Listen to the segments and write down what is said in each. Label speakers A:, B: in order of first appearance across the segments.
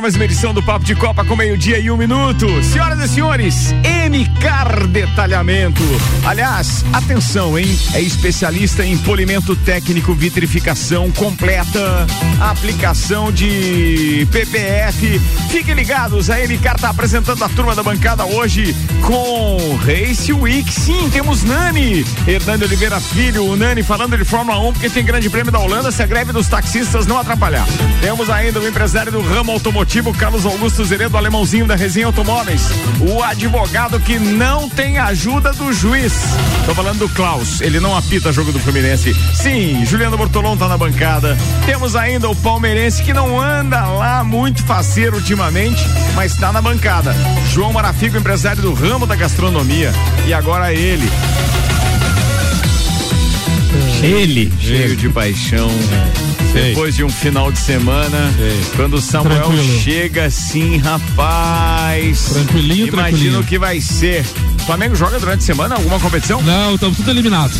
A: Mais uma edição do Papo de Copa com meio-dia e um minuto. Senhoras e senhores, MCAR Detalhamento. Aliás, atenção, hein? É especialista em polimento técnico, vitrificação completa, aplicação de PPF. Fiquem ligados, a MCAR está apresentando a turma da bancada hoje com Race Week. Sim, temos Nani, Hernando Oliveira Filho, o Nani falando de Fórmula 1, porque tem grande prêmio da Holanda se a greve dos taxistas não atrapalhar. Temos ainda o empresário do ramo automotivo Automotivo Carlos Augusto Zeredo, alemãozinho da Resenha Automóveis. O advogado que não tem ajuda do juiz. Tô falando do Klaus, ele não apita jogo do Fluminense. Sim, Juliano Bortolão tá na bancada. Temos ainda o palmeirense que não anda lá muito faceiro ultimamente, mas tá na bancada. João Marafico, empresário do ramo da gastronomia. E agora ele. Ele, cheio de paixão. Depois de um final de semana, Sei. quando o Samuel Tranquilo. chega assim, rapaz.
B: Tranquilinho,
A: Imagina o que vai ser. Flamengo joga durante a semana alguma competição?
B: Não, estamos tudo eliminados.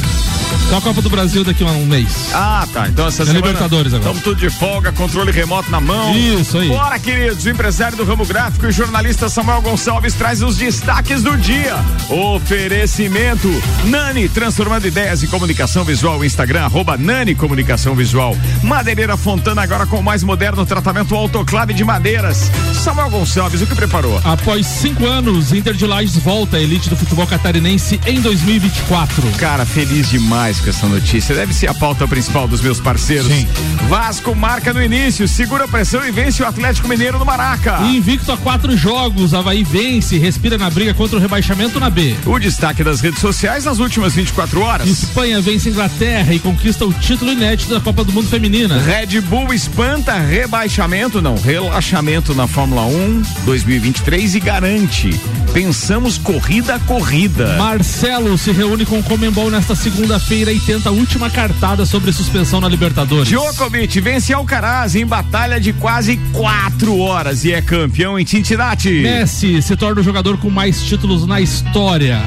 B: Só a Copa do Brasil daqui a um mês.
A: Ah, tá. Então essa é semana.
B: Libertadores agora.
A: Estamos tudo de folga, controle remoto na mão.
B: Isso aí.
A: Bora, queridos. O empresário do ramo gráfico e jornalista Samuel Gonçalves traz os destaques do dia. Oferecimento Nani, transformando ideias em comunicação visual. Instagram, arroba Nani Comunicação Visual. Madeireira Fontana agora com o mais moderno tratamento autoclave de madeiras. Samuel Gonçalves, o que preparou?
B: Após cinco anos, Inter de Lages volta à elite do futebol catarinense em 2024.
A: Cara, feliz demais com essa notícia. Deve ser a pauta principal dos meus parceiros. Sim. Vasco marca no início, segura a pressão e vence o Atlético Mineiro no Maraca.
B: Invicto a quatro jogos, Havaí vence, respira na briga contra o rebaixamento na B.
A: O destaque das redes sociais nas últimas 24 horas.
B: Espanha vence Inglaterra e conquista o título inédito da Copa do Mundo Feminina.
A: Red Bull espanta rebaixamento, não, relaxamento na Fórmula 1 2023 e garante. Pensamos corrida corrida.
B: Marcelo se reúne com o Comembol nesta segunda-feira e tenta a última cartada sobre suspensão na Libertadores.
A: Djokovic vence Alcaraz em batalha de quase quatro horas e é campeão em Cincinnati.
B: Messi se torna o jogador com mais títulos na história.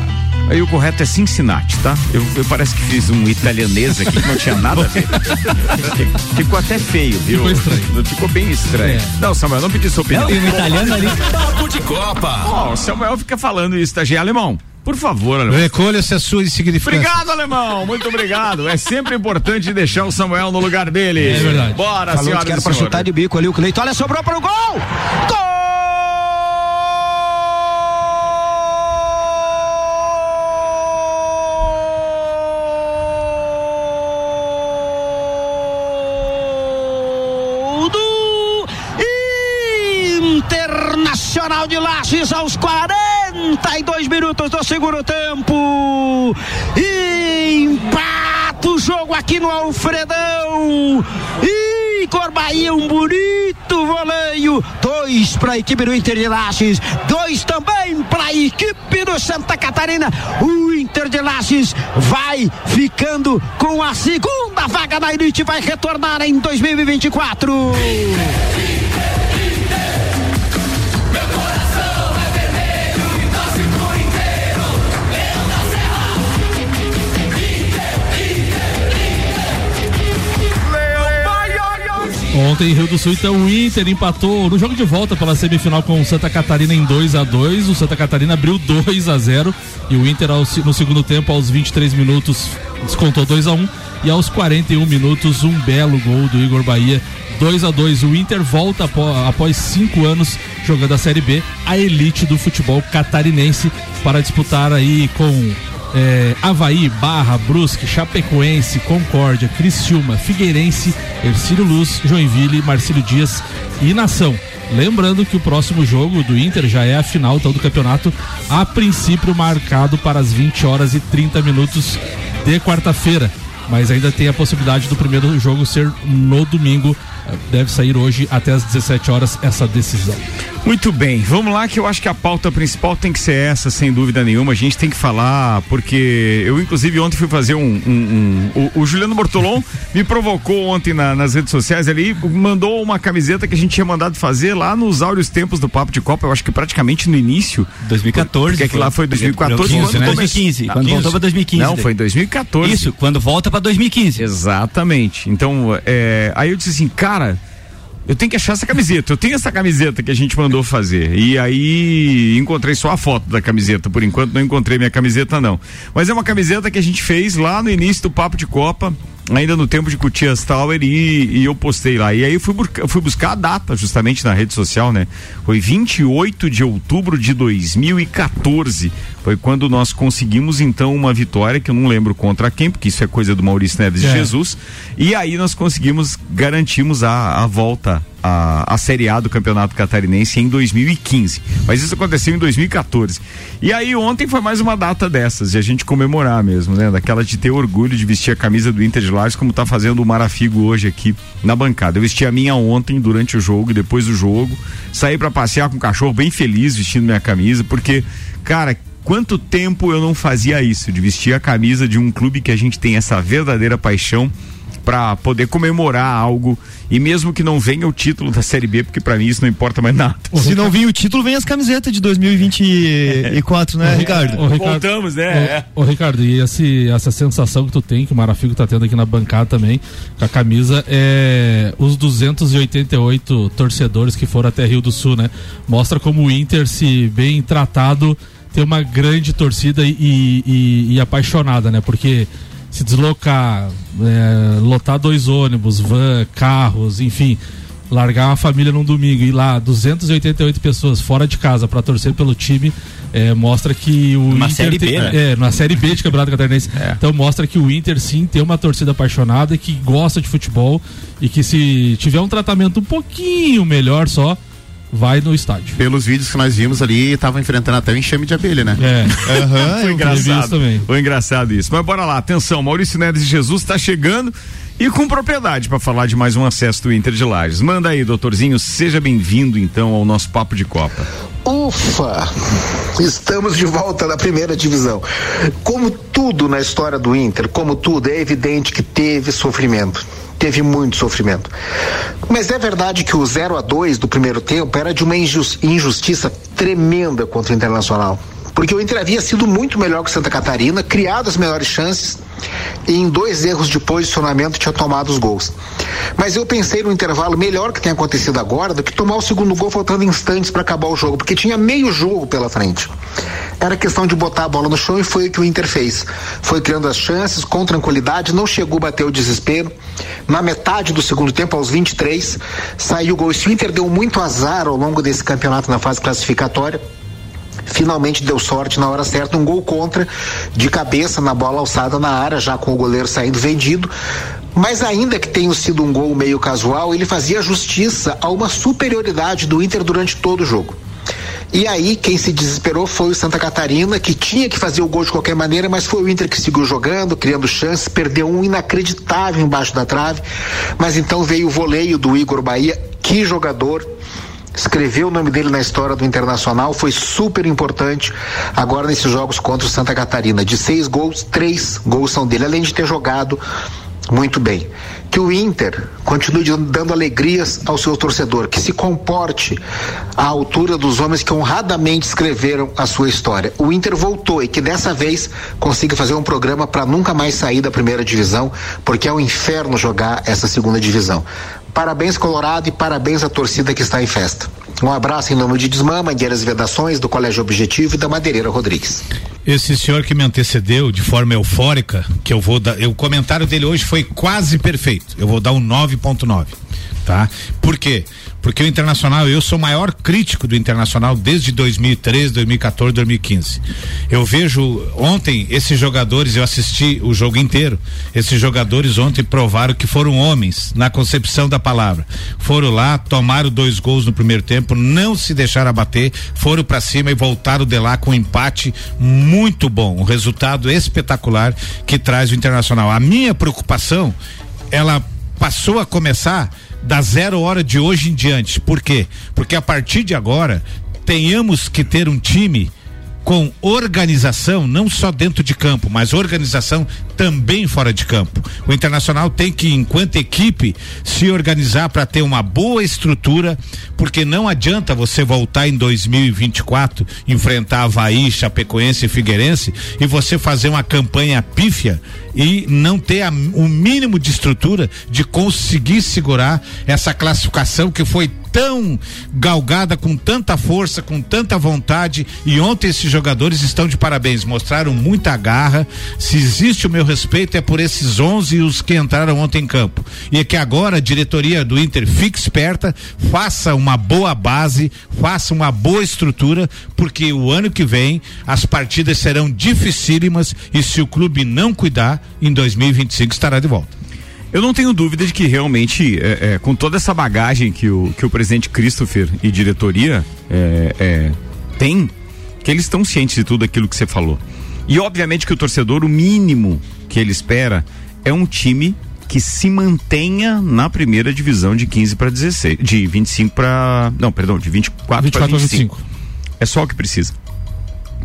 A: Aí o correto é Cincinnati, tá? Eu, eu parece que fiz um italianês aqui que não tinha nada a ver. Ficou até feio, viu?
B: Ficou estranho.
A: Ficou bem estranho. É. Não, Samuel, não pedi sua opinião.
B: Tem um italiano ali.
A: Papo de Copa. Ó, oh, o Samuel fica falando isso, tá? alemão. Por favor,
B: Alemão. Recolha-se a sua insignificância.
A: Obrigado, Alemão. Muito obrigado. É sempre importante deixar o Samuel no lugar dele.
B: É verdade.
A: Bora, Falou senhora.
C: Quero para chutar de bico ali o Cleiton. Olha, sobrou para o gol! Gol! Lages aos 42 minutos do segundo tempo. Empata o jogo aqui no Alfredão. E Corbaía, um bonito voleio. Dois para a equipe do Inter de Lages, dois também para a equipe do Santa Catarina. O Inter de Lages vai ficando com a segunda vaga da elite, vai retornar em 2024.
B: Ontem em Rio do Sul, então o Inter empatou no jogo de volta pela semifinal com o Santa Catarina em 2 a 2 O Santa Catarina abriu 2 a 0 e o Inter no segundo tempo, aos 23 minutos, descontou 2 a 1 e aos 41 minutos, um belo gol do Igor Bahia 2 a 2 O Inter volta após cinco anos jogando a Série B, a elite do futebol catarinense, para disputar aí com é, Havaí, Barra, Brusque, Chapecoense, Concórdia, Criciúma, Figueirense, Ercílio Luz, Joinville, Marcílio Dias e Nação. Lembrando que o próximo jogo do Inter já é a final então, do campeonato, a princípio marcado para as 20 horas e 30 minutos de quarta-feira. Mas ainda tem a possibilidade do primeiro jogo ser no domingo. Deve sair hoje até as 17 horas essa decisão.
A: Muito bem, vamos lá que eu acho que a pauta principal tem que ser essa, sem dúvida nenhuma. A gente tem que falar, porque eu inclusive ontem fui fazer um. um, um o, o, Juliano Bortolom me provocou ontem na, nas redes sociais ali, mandou uma camiseta que a gente tinha mandado fazer lá nos áureos tempos do Papo de Copa, eu acho que praticamente no início.
D: 2014.
A: Porque lá foi 2014.
D: 15, quando né? 2015, quando 15. voltou para 2015.
A: Não, foi em 2014.
D: Isso, quando volta para 2015.
A: Exatamente. Então, é, aí eu disse assim, cara eu tenho que achar essa camiseta. Eu tenho essa camiseta que a gente mandou fazer. E aí encontrei só a foto da camiseta. Por enquanto não encontrei minha camiseta, não. Mas é uma camiseta que a gente fez lá no início do Papo de Copa ainda no tempo de Cutias Tower e, e eu postei lá. E aí eu fui, fui buscar a data justamente na rede social, né? Foi 28 de outubro de 2014. Foi quando nós conseguimos então uma vitória que eu não lembro contra quem, porque isso é coisa do Maurício Neves é. de Jesus. E aí nós conseguimos, garantimos a, a volta a, a Série A do Campeonato Catarinense em 2015. Mas isso aconteceu em 2014. E aí ontem foi mais uma data dessas, de a gente comemorar mesmo, né? Daquela de ter orgulho de vestir a camisa do Inter de Lages, como tá fazendo o Marafigo hoje aqui na bancada. Eu vesti a minha ontem, durante o jogo e depois do jogo. Saí para passear com o cachorro bem feliz vestindo minha camisa, porque, cara, quanto tempo eu não fazia isso, de vestir a camisa de um clube que a gente tem essa verdadeira paixão para poder comemorar algo e mesmo que não venha o título da Série B, porque para mim isso não importa mais nada.
D: Se não vir o título, vem as camisetas de 2024, né, Ricardo?
A: O, Ricardo? Voltamos,
B: né? O, o, Ricardo, e esse, essa sensação que tu tem, que o Marafigo tá tendo aqui na bancada também, com a camisa, é os 288 torcedores que foram até Rio do Sul, né? Mostra como o Inter, se bem tratado, tem uma grande torcida e, e, e apaixonada, né? Porque se deslocar, é, lotar dois ônibus, van, carros, enfim, largar uma família num domingo e ir lá 288 pessoas fora de casa para torcer pelo time é, mostra que o
D: uma
B: Inter
D: série B,
B: tem,
D: né?
B: é, na série B de Campeonato Catarinense. É. Então mostra que o Inter sim tem uma torcida apaixonada que gosta de futebol e que se tiver um tratamento um pouquinho melhor só vai no estádio.
E: Pelos vídeos que nós vimos ali, tava enfrentando até o enxame de abelha, né?
A: É. Uhum, Foi engraçado. Também. Foi engraçado isso. Mas bora lá, atenção, Maurício Neves de Jesus está chegando e com propriedade para falar de mais um acesso do Inter de Lages. Manda aí, doutorzinho, seja bem-vindo então ao nosso papo de Copa.
F: Ufa! Estamos de volta na primeira divisão. Como tudo na história do Inter, como tudo, é evidente que teve sofrimento teve muito sofrimento. Mas é verdade que o 0 a 2 do primeiro tempo era de uma injustiça tremenda contra o Internacional. Porque o Inter havia sido muito melhor que Santa Catarina, criado as melhores chances e em dois erros de posicionamento tinha tomado os gols. Mas eu pensei no intervalo melhor que tem acontecido agora do que tomar o segundo gol faltando instantes para acabar o jogo, porque tinha meio jogo pela frente. Era questão de botar a bola no chão e foi o que o Inter fez. Foi criando as chances com tranquilidade, não chegou a bater o desespero. Na metade do segundo tempo, aos 23, saiu o gol. O Inter deu muito azar ao longo desse campeonato na fase classificatória finalmente deu sorte na hora certa, um gol contra de cabeça na bola alçada na área, já com o goleiro saindo vendido. Mas ainda que tenha sido um gol meio casual, ele fazia justiça a uma superioridade do Inter durante todo o jogo. E aí, quem se desesperou foi o Santa Catarina, que tinha que fazer o gol de qualquer maneira, mas foi o Inter que seguiu jogando, criando chances, perdeu um inacreditável embaixo da trave. Mas então veio o voleio do Igor Bahia, que jogador, escreveu o nome dele na história do Internacional, foi super importante agora nesses jogos contra o Santa Catarina. De seis gols, três gols são dele, além de ter jogado muito bem. Que o Inter continue dando alegrias ao seu torcedor, que se comporte à altura dos homens que honradamente escreveram a sua história. O Inter voltou e que dessa vez consiga fazer um programa para nunca mais sair da primeira divisão, porque é um inferno jogar essa segunda divisão. Parabéns, Colorado, e parabéns à torcida que está em festa. Um abraço em nome de Desmama, Mangueiras Vedações, do Colégio Objetivo e da Madeireira Rodrigues.
E: Esse senhor que me antecedeu de forma eufórica, que eu vou dar, o comentário dele hoje foi quase perfeito. Eu vou dar um 9.9, tá? Por quê? Porque o Internacional, eu sou o maior crítico do Internacional desde 2013, 2014, 2015. Eu vejo ontem esses jogadores, eu assisti o jogo inteiro. Esses jogadores ontem provaram que foram homens na concepção da palavra. Foram lá, tomaram dois gols no primeiro tempo, não se deixaram abater, foram para cima e voltaram de lá com um empate muito bom, um resultado espetacular que traz o Internacional. A minha preocupação, ela passou a começar da zero hora de hoje em diante. Por quê? Porque a partir de agora tenhamos que ter um time com organização, não só dentro de campo, mas organização também fora de campo. O Internacional tem que, enquanto equipe, se organizar para ter uma boa estrutura, porque não adianta você voltar em 2024, enfrentar Havaí, Chapecoense e Figueirense e você fazer uma campanha pífia e não ter o mínimo de estrutura de conseguir segurar essa classificação que foi tão galgada, com tanta força, com tanta vontade. E ontem esses jogadores estão de parabéns, mostraram muita garra. Se existe o meu respeito, é por esses 11 e os que entraram ontem em campo. E é que agora a diretoria do Inter fique esperta, faça uma boa base, faça uma boa estrutura, porque o ano que vem as partidas serão dificílimas e se o clube não cuidar, em 2025 estará de volta.
A: Eu não tenho dúvida de que realmente, é, é, com toda essa bagagem que o, que o presidente Christopher e diretoria é, é tem, que eles estão cientes de tudo aquilo que você falou. E obviamente que o torcedor, o mínimo que ele espera é um time que se mantenha na primeira divisão de 15 para 16, de 25 para, não, perdão, de 24, 24 para 25. 25. É só o que precisa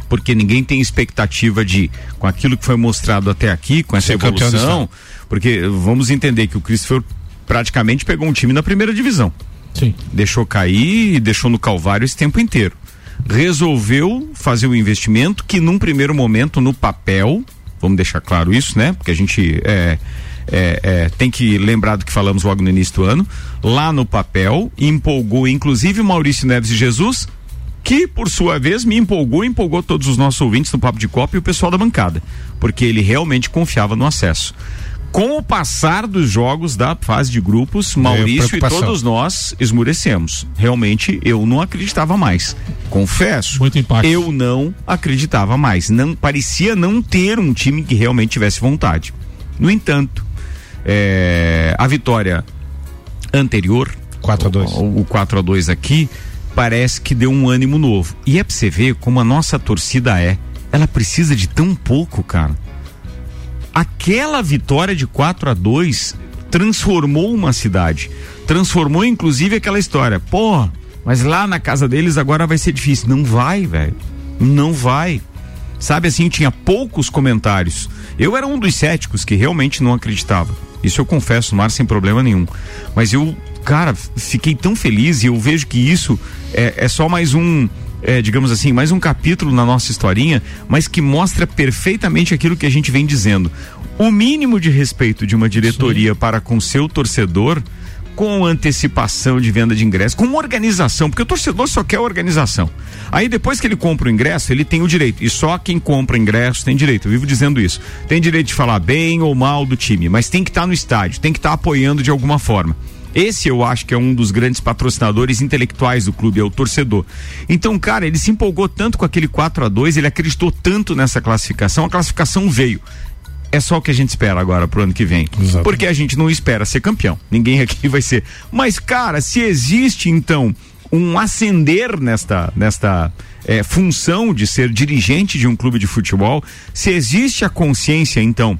A: porque ninguém tem expectativa de, com aquilo que foi mostrado até aqui, com essa Ser evolução, porque vamos entender que o Christopher praticamente pegou um time na primeira divisão.
B: Sim.
A: Deixou cair e deixou no calvário esse tempo inteiro. Resolveu fazer o um investimento que num primeiro momento no papel, vamos deixar claro isso, né? Porque a gente é, é, é, tem que lembrar do que falamos logo no início do ano, lá no papel, empolgou inclusive Maurício Neves e Jesus, que por sua vez me empolgou, empolgou todos os nossos ouvintes no Papo de Copa e o pessoal da bancada, porque ele realmente confiava no acesso. Com o passar dos jogos da fase de grupos, Maurício é, e todos nós esmurecemos. Realmente eu não acreditava mais. Confesso.
B: Muito impacto.
A: Eu não acreditava mais. Não parecia não ter um time que realmente tivesse vontade. No entanto, é, a vitória anterior,
E: 4 a 2.
A: O, o 4 a 2 aqui parece que deu um ânimo novo. E é pra você ver como a nossa torcida é. Ela precisa de tão pouco, cara aquela vitória de 4 a 2 transformou uma cidade. Transformou inclusive aquela história. Pô, mas lá na casa deles agora vai ser difícil. Não vai, velho. Não vai. Sabe assim, tinha poucos comentários. Eu era um dos céticos que realmente não acreditava. Isso eu confesso, mar sem problema nenhum. Mas eu, cara, fiquei tão feliz e eu vejo que isso é, é só mais um é, digamos assim, mais um capítulo na nossa historinha, mas que mostra perfeitamente aquilo que a gente vem dizendo. O mínimo de respeito de uma diretoria Sim. para com seu torcedor com antecipação de venda de ingresso, com organização, porque o torcedor só quer organização. Aí depois que ele compra o ingresso, ele tem o direito, e só quem compra ingresso tem direito, eu vivo dizendo isso. Tem direito de falar bem ou mal do time, mas tem que estar tá no estádio, tem que estar tá apoiando de alguma forma. Esse eu acho que é um dos grandes patrocinadores intelectuais do clube, é o torcedor. Então, cara, ele se empolgou tanto com aquele 4 a 2 ele acreditou tanto nessa classificação, a classificação veio. É só o que a gente espera agora pro ano que vem. Exatamente. Porque a gente não espera ser campeão. Ninguém aqui vai ser. Mas, cara, se existe então um ascender nesta, nesta é, função de ser dirigente de um clube de futebol, se existe a consciência, então,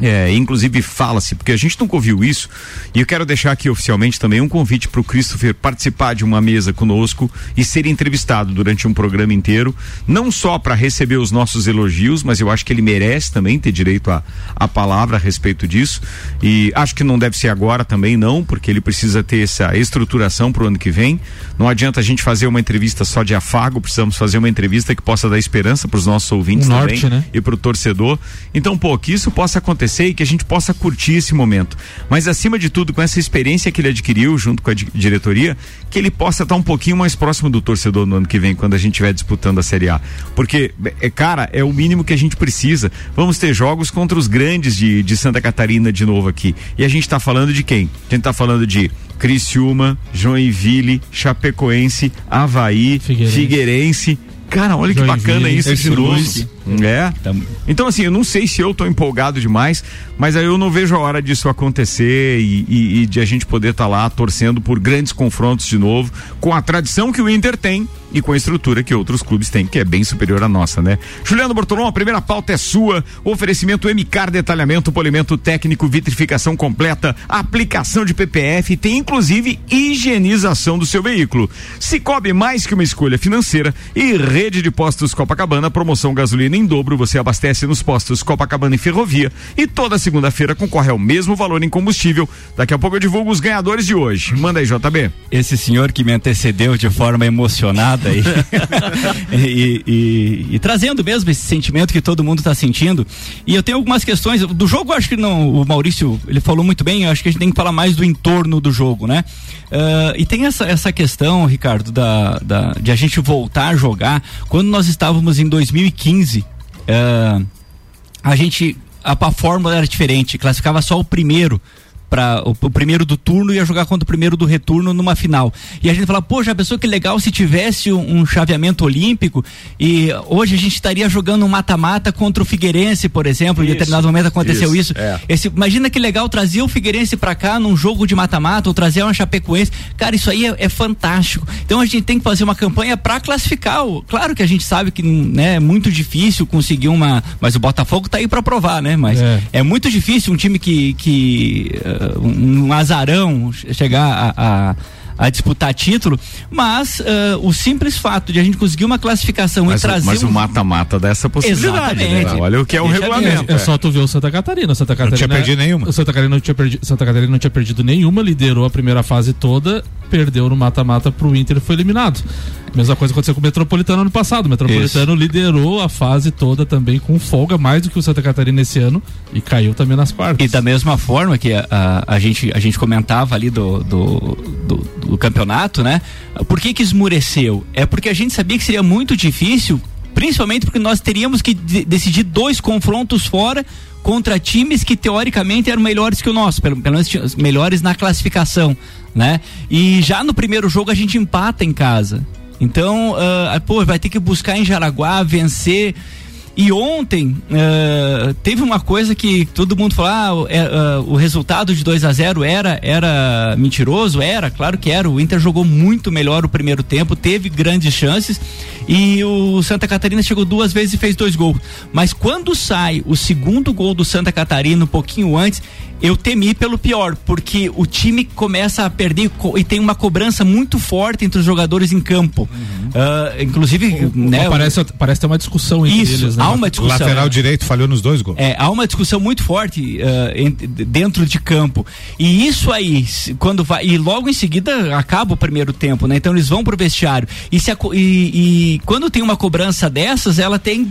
A: é, inclusive fala-se, porque a gente nunca ouviu isso, e eu quero deixar aqui oficialmente também um convite para o Christopher participar de uma mesa conosco e ser entrevistado durante um programa inteiro, não só para receber os nossos elogios, mas eu acho que ele merece também ter direito a, a palavra a respeito disso. E acho que não deve ser agora também, não, porque ele precisa ter essa estruturação para o ano que vem. Não adianta a gente fazer uma entrevista só de afago, precisamos fazer uma entrevista que possa dar esperança para os nossos ouvintes também né? e para o torcedor. Então, pô, que isso possa acontecer acontecer e que a gente possa curtir esse momento. Mas acima de tudo, com essa experiência que ele adquiriu junto com a diretoria, que ele possa estar um pouquinho mais próximo do torcedor no ano que vem, quando a gente estiver disputando a Série A. Porque, é, cara, é o mínimo que a gente precisa. Vamos ter jogos contra os grandes de, de Santa Catarina de novo aqui. E a gente está falando de quem? A gente está falando de Criciúma, Joinville, Chapecoense, Havaí, Figueirense. Figueirense Cara, olha que bacana isso, esse novo. É. Então, assim, eu não sei se eu tô empolgado demais, mas aí eu não vejo a hora disso acontecer e, e, e de a gente poder estar tá lá torcendo por grandes confrontos de novo, com a tradição que o Inter tem e com a estrutura que outros clubes têm, que é bem superior à nossa, né? Juliano Bortolom, a primeira pauta é sua. Oferecimento MCAR Detalhamento, Polimento Técnico, Vitrificação Completa, aplicação de PPF, tem inclusive higienização do seu veículo. Cicobi mais que uma escolha financeira e rede de postos Copacabana, promoção gasolina em dobro, você abastece nos postos Copacabana e Ferrovia e toda segunda-feira concorre ao mesmo valor em combustível. Daqui a pouco eu divulgo os ganhadores de hoje. Manda aí, JB.
G: Esse senhor que me antecedeu de forma emocionada e, e, e, e, trazendo mesmo esse sentimento que todo mundo está sentindo. E eu tenho algumas questões do jogo. Acho que não. O Maurício ele falou muito bem. Acho que a gente tem que falar mais do entorno do jogo, né? Uh, e tem essa, essa questão, Ricardo, da, da, de a gente voltar a jogar. Quando nós estávamos em 2015, uh, a gente a, a fórmula era diferente, classificava só o primeiro para o, o, primeiro do turno ia jogar contra o primeiro do retorno numa final. E a gente fala, poxa, a pessoa que legal se tivesse um, um, chaveamento olímpico e hoje a gente estaria jogando um mata-mata contra o Figueirense, por exemplo, isso, em determinado momento aconteceu isso. isso. É. Esse, imagina que legal trazer o Figueirense para cá num jogo de mata-mata ou trazer uma Chapecoense. Cara, isso aí é, é, fantástico. Então a gente tem que fazer uma campanha para classificar. Claro que a gente sabe que né, é muito difícil conseguir uma, mas o Botafogo tá aí para provar, né? Mas é. é muito difícil um time que que um azarão chegar a, a a disputar título, mas uh, o simples fato de a gente conseguir uma classificação
A: mas,
G: e trazer.
A: Mas o mata-mata um... dessa possibilidade. Né? Olha o que é o regulamento.
B: É, é, só tu ver o Santa Catarina. Santa Catarina
E: não tinha perdido nenhuma.
B: O Santa Catarina não tinha perdido, Santa Catarina não tinha perdido nenhuma, liderou a primeira fase toda, perdeu no mata-mata pro Inter e foi eliminado. Mesma coisa aconteceu com o Metropolitano ano passado. O Metropolitano Isso. liderou a fase toda também com folga, mais do que o Santa Catarina esse ano, e caiu também nas quartas.
G: E da mesma forma que a, a, a gente, a gente comentava ali do, do, do, do, campeonato, né? Por que que esmureceu? É porque a gente sabia que seria muito difícil, principalmente porque nós teríamos que de, decidir dois confrontos fora contra times que teoricamente eram melhores que o nosso, pelo, pelo menos melhores na classificação, né? E já no primeiro jogo a gente empata em casa. Então, uh, pô, vai ter que buscar em Jaraguá, vencer. E ontem uh, teve uma coisa que todo mundo falou: ah, uh, o resultado de 2 a 0 era, era mentiroso? Era, claro que era. O Inter jogou muito melhor o primeiro tempo, teve grandes chances e o Santa Catarina chegou duas vezes e fez dois gols. Mas quando sai o segundo gol do Santa Catarina, um pouquinho antes, eu temi pelo pior, porque o time começa a perder e tem uma cobrança muito forte entre os jogadores em campo. Uhum. Uh, inclusive, o, né,
B: parece, parece ter uma discussão entre
G: isso,
B: eles,
G: né? Há uma discussão.
E: O lateral é. direito falhou nos dois gols.
G: É, há uma discussão muito forte uh, dentro de campo. E isso aí, quando vai. E logo em seguida acaba o primeiro tempo, né? Então eles vão pro vestiário. E, se a, e, e quando tem uma cobrança dessas, ela tem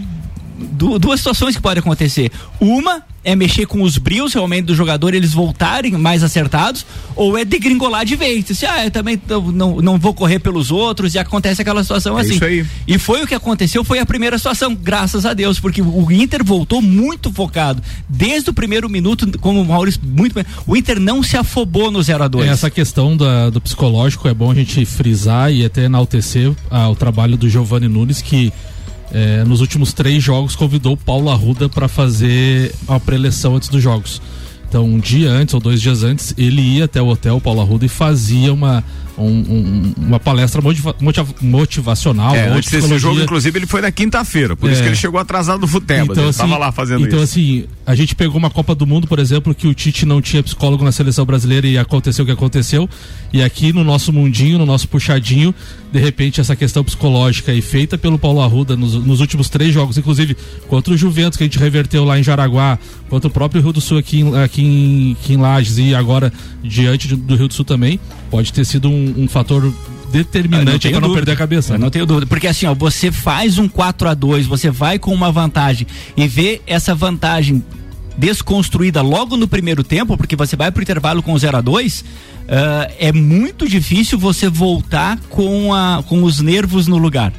G: duas situações que podem acontecer. Uma é mexer com os brios realmente do jogador, eles voltarem mais acertados, ou é degringolar de vez. Diz, ah, eu também não, não vou correr pelos outros, e acontece aquela situação é assim. Isso aí. E foi o que aconteceu, foi a primeira situação, graças a Deus, porque o Inter voltou muito focado. Desde o primeiro minuto, como o Maurício muito bem, o Inter não se afobou no 0 a 2
B: é, Essa questão da, do psicológico é bom a gente frisar e até enaltecer ah, o trabalho do Giovanni Nunes, que é, nos últimos três jogos convidou o Paulo Arruda para fazer a preleção antes dos jogos. Então, um dia antes ou dois dias antes, ele ia até o hotel Paulo Arruda e fazia uma, um, um, uma palestra motiva, motivacional.
A: É, antes desse jogo, inclusive, ele foi na quinta-feira, por é. isso que ele chegou atrasado no futebol. Então, ele assim, lá fazendo
B: então,
A: isso.
B: Então, assim, a gente pegou uma Copa do Mundo, por exemplo, que o Tite não tinha psicólogo na seleção brasileira e aconteceu o que aconteceu. E aqui no nosso mundinho, no nosso puxadinho, de repente essa questão psicológica e feita pelo Paulo Arruda nos, nos, últimos três jogos, inclusive contra o Juventus que a gente reverteu lá em Jaraguá, contra o próprio Rio do Sul aqui, aqui, em, aqui em Lages e agora diante do Rio do Sul também, pode ter sido um, um fator determinante para não perder a cabeça.
G: Eu né? não tenho dúvida, porque assim, ó, você faz um 4 a 2 você vai com uma vantagem e vê essa vantagem desconstruída logo no primeiro tempo, porque você vai pro intervalo com 0 a 2 uh, é muito difícil você voltar com, a, com os nervos no lugar.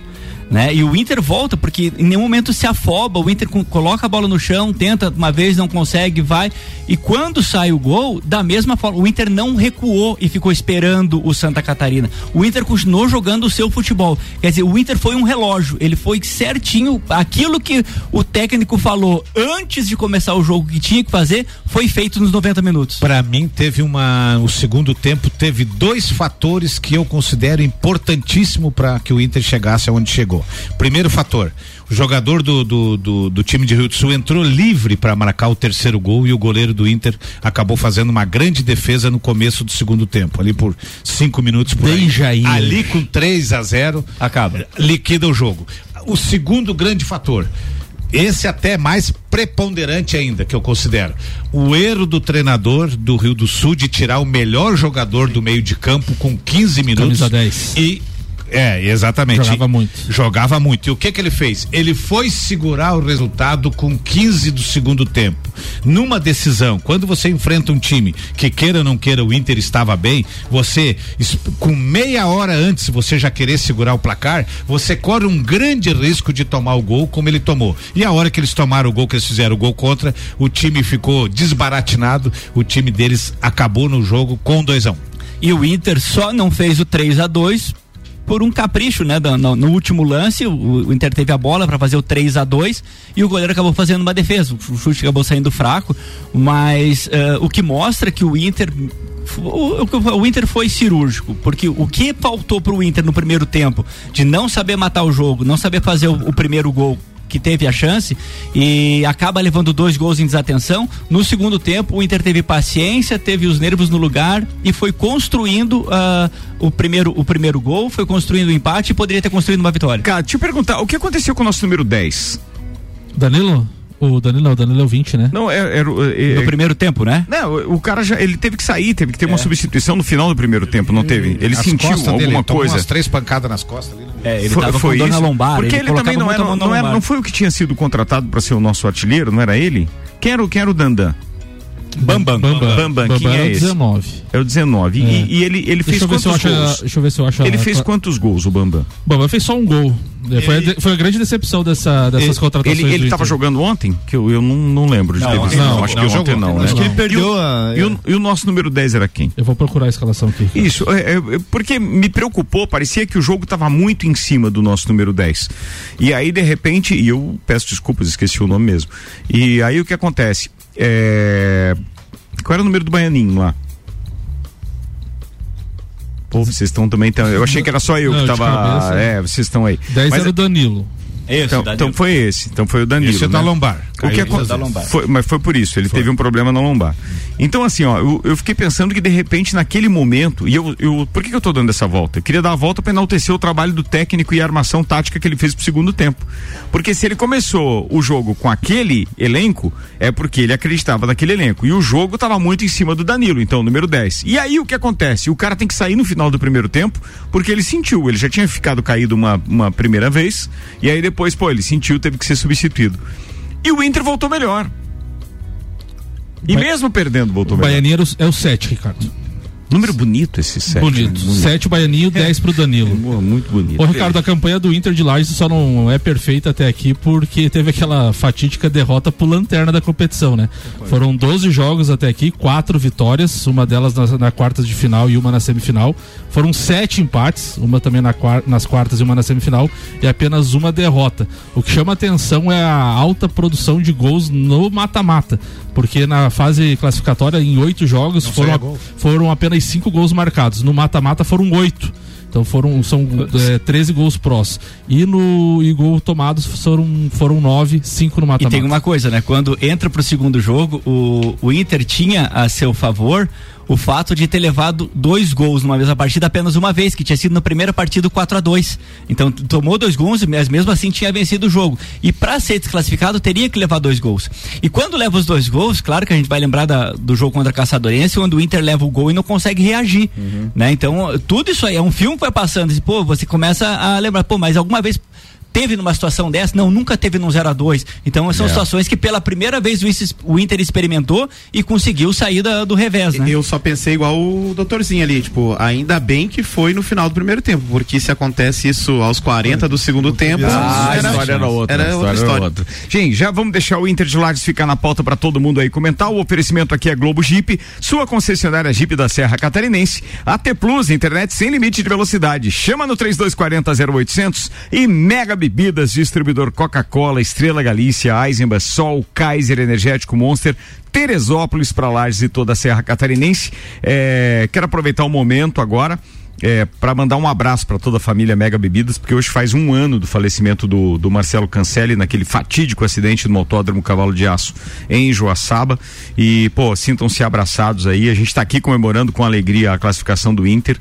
G: Né? E o Inter volta porque em nenhum momento se afoba, o Inter coloca a bola no chão, tenta uma vez, não consegue, vai. E quando sai o gol, da mesma forma, o Inter não recuou e ficou esperando o Santa Catarina. O Inter continuou jogando o seu futebol. Quer dizer, o Inter foi um relógio, ele foi certinho, aquilo que o técnico falou antes de começar o jogo que tinha que fazer, foi feito nos 90 minutos.
E: Para mim teve uma, o segundo tempo teve dois fatores que eu considero importantíssimo para que o Inter chegasse aonde chegou. Primeiro fator, o jogador do, do, do, do time de Rio do Sul entrou livre para marcar o terceiro gol e o goleiro do Inter acabou fazendo uma grande defesa no começo do segundo tempo, ali por cinco minutos por
B: Bem
E: aí.
B: Jair.
E: Ali com 3 a 0
G: Acaba.
E: liquida o jogo. O segundo grande fator, esse até mais preponderante ainda, que eu considero. O erro do treinador do Rio do Sul de tirar o melhor jogador do meio de campo com 15 minutos.
B: Camisa 10.
E: E. É, exatamente.
B: Jogava muito.
E: Jogava muito. E o que que ele fez? Ele foi segurar o resultado com 15 do segundo tempo. Numa decisão, quando você enfrenta um time que queira ou não queira, o Inter estava bem, você, com meia hora antes, você já querer segurar o placar, você corre um grande risco de tomar o gol como ele tomou. E a hora que eles tomaram o gol, que eles fizeram o gol contra, o time ficou desbaratinado, o time deles acabou no jogo com 2 a 1 um.
G: E o Inter só não fez o 3 a 2 por um capricho, né? No, no último lance, o, o Inter teve a bola para fazer o 3 a 2 e o goleiro acabou fazendo uma defesa. O chute acabou saindo fraco, mas eh, o que mostra que o Inter o, o- o Inter foi cirúrgico, porque o que faltou pro Inter no primeiro tempo de não saber matar o jogo, não saber fazer o, o primeiro gol que teve a chance e acaba levando dois gols em desatenção. No segundo tempo, o Inter teve paciência, teve os nervos no lugar e foi construindo ah, o, primeiro, o primeiro gol, foi construindo o empate e poderia ter construído uma vitória.
A: Cara, deixa eu perguntar, o que aconteceu com o nosso número 10?
B: Danilo? O Danilo não, o Danilo é o 20, né?
A: Não, era. era é,
G: No primeiro tempo, né?
A: Não, o o cara já ele teve que sair, teve que ter uma substituição no final do primeiro tempo, não teve? Ele
E: As
A: sentiu alguma
E: dele, ele tomou
A: coisa.
E: umas três pancadas nas costas ali. né?
G: É, ele
A: foi,
G: tava
A: foi
G: com dor
A: isso?
G: na lombar.
A: Porque ele,
G: colocava
A: também não era, não era, não foi o que tinha sido contratado para ser o nosso artilheiro, não era ele? Quem era, quem era o Dandan?
G: Bambam.
B: Bambam.
A: Bambam, quem
B: Bambam
A: é
B: era o
A: esse?
B: 19.
A: É o 19.
B: É.
A: E, e ele, ele fez quantos
B: acho, a-
A: gols?
B: deixa eu ver se eu acho. a-
A: Ele fez
B: a-
A: quantos gols, o Bambam?
B: Bambam fez só um gol. É, Foi, a, de- foi a grande decepção dessa, dessas
A: Ele-
B: contratações.
A: Ele, ele tava jogando ontem? Que eu, eu não, não lembro de
G: Não,
A: ter visto.
B: não,
A: acho
E: não
A: que
E: jogou
A: ontem não,
E: ontem,
A: né?
D: Acho que ele
B: Não.
D: perdeu a.
A: E o, e o nosso número 10 era quem?
B: Eu vou procurar a escalação aqui.
A: Isso, é, é, porque me preocupou, parecia que o jogo estava muito em cima do nosso número 10. E aí, de repente, e eu peço desculpas, esqueci o nome mesmo. E aí o que acontece? É, Qual era o número do Baianinho lá? Pô, vocês estão também. Tão... Eu achei que era só eu
B: Não,
A: que tava.
B: cabeça.
A: É, vocês estão aí.
B: 10
A: Mas-
B: era o Danilo.
G: Isso,
A: então,
G: Danilo.
A: então foi esse. Então foi o Danilo.
E: Esse é da
A: né?
E: lombar.
A: O que
E: duas
A: aconteceu? Foi, mas foi por isso, ele teve um problema na lombar. Então, assim, ó, eu, eu fiquei pensando que de repente, naquele momento, e eu, eu por que, que eu tô dando essa volta? Eu queria dar a volta para enaltecer o trabalho do técnico e a armação tática que ele fez pro segundo tempo. Porque se ele começou o jogo com aquele elenco, é porque ele acreditava naquele elenco. E o jogo tava muito em cima do Danilo, então, número 10. E aí o que acontece? O cara tem que sair no final do primeiro tempo, porque ele sentiu, ele já tinha ficado caído uma, uma primeira vez, e aí depois, pô, ele sentiu, teve que ser substituído. E o Inter voltou melhor. E mesmo perdendo, voltou
B: O
A: melhor.
B: Baianinho o- é o 7, Ricardo.
A: Número bonito esse sete.
B: Bonito.
A: né?
B: 7 o Baianinho, 10 pro Danilo.
A: Boa, Muito bonito.
B: Ô Ricardo, a campanha do Inter de Lages só não é perfeita até aqui porque teve aquela fatídica derrota pro lanterna da competição, né? Foram 12 jogos até aqui, quatro vitórias, uma delas na, na quartas de final e uma na semifinal. Foram sete empates, uma também na nas quartas e uma na semifinal, e apenas uma derrota. O que chama atenção é a alta produção de gols no mata-mata, porque na fase classificatória, em oito jogos,
E: Não
B: foram, foram apenas cinco gols marcados. No mata-mata foram oito. Então foram são é, 13 gols prós. E no e gol tomados foram foram 9, 5 no
G: E
B: mata-mata.
G: tem uma coisa, né? Quando entra pro segundo jogo, o, o Inter tinha a seu favor o fato de ter levado dois gols numa mesma partida apenas uma vez, que tinha sido na primeira partida 4 a 2 Então tomou dois gols, mas mesmo assim tinha vencido o jogo. E para ser desclassificado, teria que levar dois gols. E quando leva os dois gols, claro que a gente vai lembrar da- do jogo contra a Caçadorense, onde o Inter leva o gol e não consegue reagir. Né? Então, tudo isso aí é um filme que vai passando. E, pô, você começa a lembrar, pô, mas alguma vez teve numa situação dessa? Não, nunca teve num 0 a 2 Então são
A: É.
G: situações que pela primeira vez o Inter- experimentou e conseguiu sair da- do revés, né?
H: Eu só pensei igual o doutorzinho ali, tipo, ainda bem que foi no final do primeiro tempo, porque se acontece isso aos 40 do segundo tempo,
A: Ah, a história era outra.
H: Era outra
A: história era outra. Gente, já vamos deixar o Inter de Lages ficar na pauta para todo mundo aí comentar. O oferecimento aqui é Globo Jeep, sua concessionária Jeep da Serra Catarinense. AT Plus, internet sem limite de velocidade. Chama no 3240 0800 e Mega Bebidas, distribuidor Coca-Cola, Estrela Galícia, Eisenbach, Sol, Kaiser Energético Monster. Teresópolis para Lages e toda a Serra Catarinense. É, quero aproveitar o momento agora é, para mandar um abraço para toda a família Mega Bebidas, porque hoje faz um ano do falecimento do, do Marcelo Cancelli naquele fatídico acidente no Autódromo Cavalo de Aço em Joaçaba. E, pô, sintam-se abraçados aí. A gente está aqui comemorando com alegria a classificação do Inter.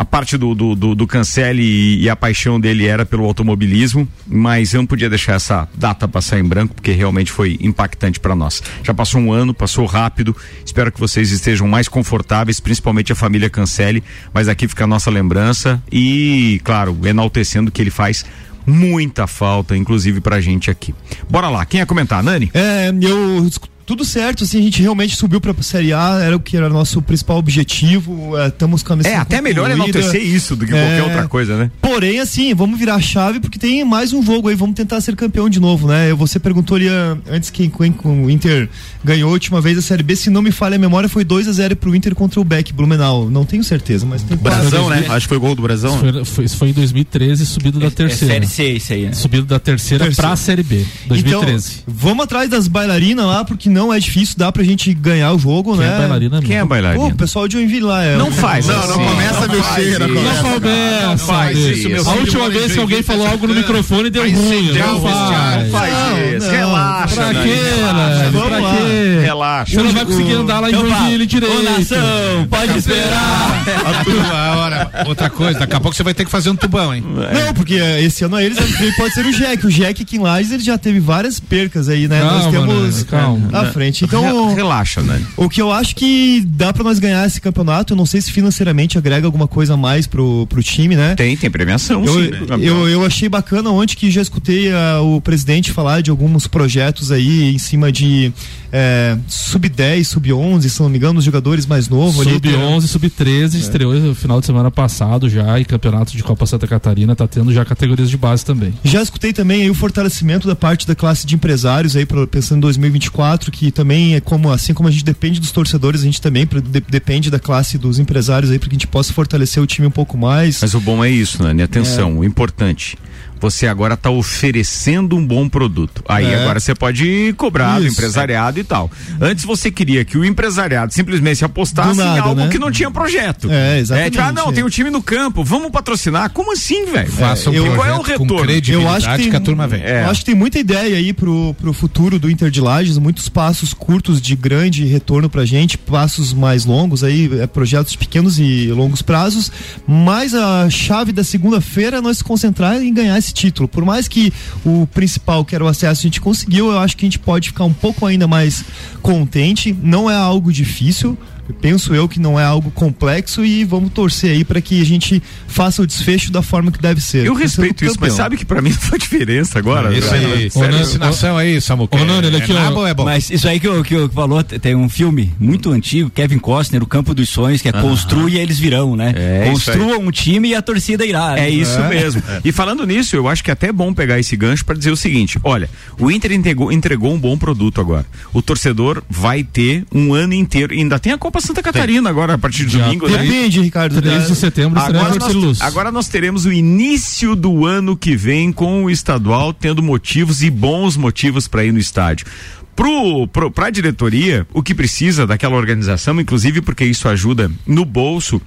A: A parte do, do, do, do Cancelli e, e a paixão dele era pelo automobilismo, mas eu não podia deixar essa data passar em branco, porque realmente foi impactante para nós. Já passou um ano, passou rápido. Espero que vocês estejam mais confortáveis, principalmente a família Cancelli. Mas aqui fica a nossa lembrança e, claro, enaltecendo que ele faz muita falta, inclusive pra gente aqui. Bora lá, quem ia comentar, Nani?
D: É, eu tudo certo, assim, a gente realmente subiu pra Série A, era o que era nosso principal objetivo, estamos com a missão
A: É, até melhor
D: concluída.
A: enaltecer isso do que
D: É.
A: qualquer outra coisa, né?
D: Porém, assim, vamos virar a chave porque tem mais um jogo aí, vamos tentar ser campeão de novo, né? Você perguntou ali ah, antes com o Inter ganhou a última vez a Série B, se não me falha a memória, foi 2 a 0 pro Inter contra o Beck Blumenau. Não tenho certeza, mas tem
H: Brasão, né? Acho que foi o gol do Brasão.
B: Isso foi, foi- isso foi em 2013, subido da
G: É
B: terceira.
G: Série C isso aí, né?
B: Subido da terceira,
D: Terceira.
B: pra Série B, 2013.
D: Então, vamos atrás das bailarinas lá, porque não é difícil, dá pra gente ganhar o jogo,
B: Quem
D: né?
B: é bailarina
A: Quem é bailarina?
D: Pô, o pessoal de Joinville lá é.
A: Não faz
H: Não,
A: assim.
H: não começa a mexer na
B: Não começa,
A: faz
B: Deus.
A: isso, meu
B: A última vez que alguém falou algo no microfone deu ruim. Não faz.
D: Não,
A: isso,
D: não.
A: relaxa,
B: Pra quê,
A: relaxa,
B: Nani?
D: vamos
B: Pra
D: lá.
B: quê?
A: Relaxa.
B: Você não vai conseguir andar lá em
G: Então
B: Joinville direito.
G: Ô nação, pode esperar.
E: A tua hora. Outra coisa, daqui a pouco você vai ter que fazer um tubão, hein?
D: Não, porque é, esse ano é eles, pode ser o Jack. O Jack aqui em Lages, ele já teve várias percas aí, né? Nós temos
B: calma.
D: Frente. Então,
A: Re- Relaxa, Nani.
D: o que eu acho que dá pra nós ganhar esse campeonato, eu não sei se financeiramente agrega alguma coisa a mais pro, pro time, né?
A: Tem, tem premiação,
D: Eu,
A: sim. né?
D: eu, eu achei bacana ontem que já escutei ah, o presidente falar de alguns projetos aí em cima de eh, sub-10, sub-11, se não me engano, os jogadores mais novos ali.
B: Sub-11, sub-13, estreou no final de semana passado já e campeonato de Copa Santa Catarina tá tendo já categorias de base também.
D: Já escutei também aí o fortalecimento da parte da classe de empresários aí pro- pensando em 2024, que também é como assim como a gente depende dos torcedores, a gente também de- depende da classe dos empresários aí para que a gente possa fortalecer o time um pouco mais.
A: Mas o bom é isso, Nani. Atenção, o importante. Você agora está oferecendo um bom produto. Aí
D: É.
A: agora você pode cobrar do
D: Isso.
A: empresariado e tal. Antes você queria que o empresariado simplesmente apostasse
D: Do
A: em
D: nada,
A: algo
D: né?
A: que não tinha projeto.
D: É, exatamente.
A: tipo, ah, não, tem um time no campo, vamos patrocinar. Como assim, velho?
E: Faça um
A: eu-
E: projeto
A: qual é o retorno?
D: Eu acho que tem-
E: que a turma vem.
A: É.
D: Eu acho que tem muita ideia aí pro, pro futuro do Inter de Lages, muitos passos curtos de grande retorno pra gente, passos mais longos aí, é, projetos pequenos e longos prazos, mas a chave da segunda-feira é nós se concentrar em ganhar esse título. Por mais que o principal, que era o acesso, a gente conseguiu, eu acho que a gente pode ficar um pouco ainda mais contente, não é algo difícil, penso eu que não é algo complexo e vamos torcer aí para que a gente faça o desfecho da forma que deve ser.
A: Eu respeito isso, mas sabe que pra mim não faz diferença agora.
E: Alucinação aí, Samuca.
B: olha aqui,
E: é é bom?
G: Mas isso aí que o que falou, tem um filme muito antigo, Kevin Costner, O Campo dos Sonhos, que é Construa e eles virão, né?
A: É, isso aí.
G: Construa um time e a torcida irá.
A: É isso mesmo. E falando nisso, eu acho que é até bom pegar esse gancho para dizer o seguinte: olha, o Inter entregou, entregou um bom produto agora. O torcedor vai ter um ano inteiro. Ainda tem a Copa Santa Catarina agora, a partir de domingo, né?
D: Depende, Ricardo.
B: 13 de setembro
A: Agora nós, agora nós teremos o início do ano que vem com o estadual tendo motivos e bons motivos para ir no estádio. Pro, pro, pra diretoria, o que precisa daquela organização, inclusive porque isso ajuda no bolso,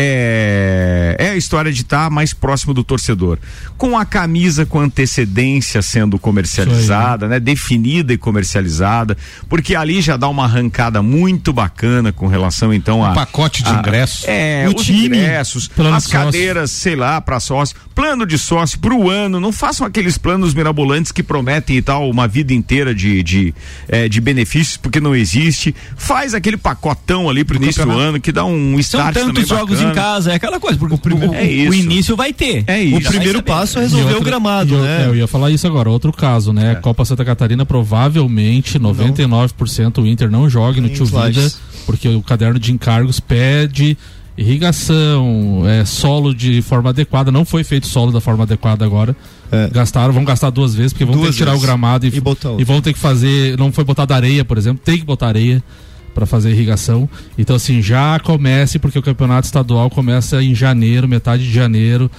A: é, é a história de estar mais próximo do torcedor. Com a camisa com antecedência sendo comercializada, né? Definida e comercializada, porque ali já dá uma arrancada muito bacana com relação então a.
E: Um pacote de
A: a-
E: ingressos.
A: É,
D: O
A: os
D: time,
A: ingressos, as cadeiras, sei lá, para sócio, plano de sócio pro ano, não façam aqueles planos mirabolantes que prometem e tal uma vida inteira de, de, eh, de benefícios, porque não existe. Faz aquele pacotão ali pro início do ano que dá um
G: São
A: start
G: tantos
A: também
G: jogos
A: bacana.
G: Em casa, é aquela coisa, porque o,
D: primeiro-
G: o-
H: É isso.
G: o início vai ter.
H: É
D: O
H: isso.
D: primeiro
G: saber.
D: passo é resolver
B: outra-
D: o gramado,
B: eu,
D: né?
B: é, eu ia falar isso agora, outro caso, né? Copa Santa Catarina, provavelmente 99% o Inter não jogue no Tio Vida, porque o caderno de encargos pede irrigação, é, solo de forma adequada, não foi feito solo da forma adequada agora.
D: É.
B: Gastaram, vão gastar duas vezes, porque vão ter
D: Duas
B: que tirar
D: vezes.
B: o gramado e,
D: E botar outro.
B: e vão ter que fazer, não foi botada areia, por exemplo, tem que botar areia para fazer irrigação. Então assim, já comece porque o campeonato estadual começa em janeiro, metade de janeiro.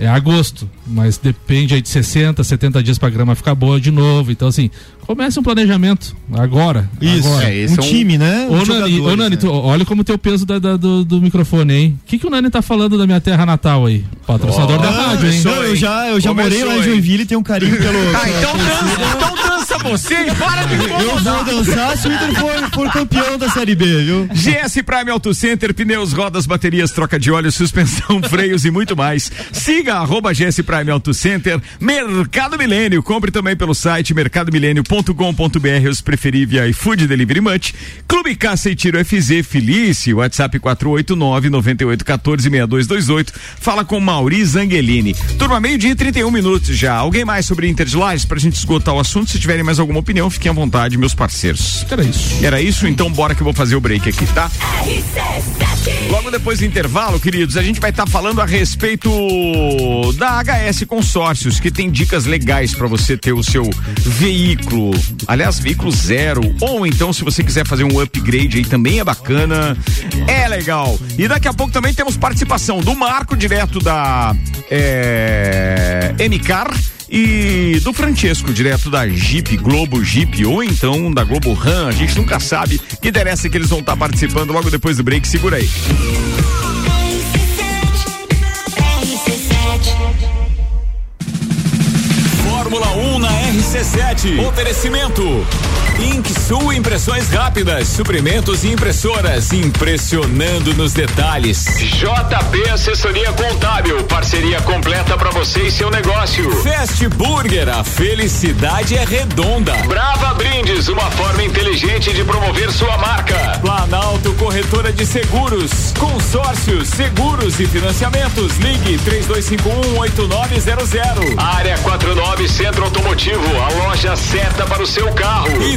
B: É agosto, mas depende aí de 60, 70 dias pra grama ficar boa de novo. Então, assim, comece um planejamento agora.
D: Isso,
B: Agora.
H: É, esse
D: um
H: é um-
D: time, né?
B: Ô, Nani, ô, Nani
D: né?
B: tu- olha como tem o peso da- da- do, do microfone, hein? O que, que o Nani tá falando da minha terra natal aí? Patrocinador da
A: Ó,
B: rádio, hein?
A: começou,
D: eu já, eu já
A: Começou,
D: morei lá em? Joinville e tenho um carinho pelo.
A: Ah, então dança, então dança você e para de
D: Eu vou
A: incomodar.
D: dançar se o Inter for, for campeão da Série B, viu?
A: GS Prime Auto Center, pneus, rodas, baterias, troca de óleo, suspensão, freios e muito mais. Siga arroba GS Prime Auto Center, Mercado Milênio. Compre também pelo site mercadomilênio.com.br, os preferível iFood Delivery Munch. Clube Caça e Tiro FZ Felice, WhatsApp 489 9814 6228. Fala com Mauri Zangelini. Turma, meio-dia e 31 minutos já. Alguém mais sobre Inter de Lages pra gente esgotar o assunto? Se tiverem mais alguma opinião, fiquem à vontade, meus parceiros.
B: Era isso.
A: Era isso? Então bora que eu vou fazer o break aqui, tá? Logo depois do intervalo, queridos, a gente vai estar falando a respeito da HS Consórcios, que tem dicas legais para você ter o seu veículo, aliás, veículo zero, ou então se você quiser fazer um upgrade aí também é bacana, é legal. E daqui a pouco também temos participação do Marco, direto da é, MCAR e do Francesco, direto da Jeep, Globo Jeep, ou então da Globo Ram, a gente nunca sabe. Que interessa que eles vão estar participando logo depois do break, segura aí. Fórmula 1 na RC7. Oferecimento. Ink Sul Impressões Rápidas, suprimentos e impressoras, impressionando nos detalhes.
I: JP Assessoria Contábil, parceria completa para você e seu negócio.
A: Fast Burger, a felicidade é redonda.
I: Brava Brindes, uma forma inteligente de promover sua marca.
A: Planalto Corretora de Seguros, consórcios, seguros e financiamentos. Ligue 32518900.
I: Área 49 Centro Automotivo, a loja certa para o seu carro.
A: E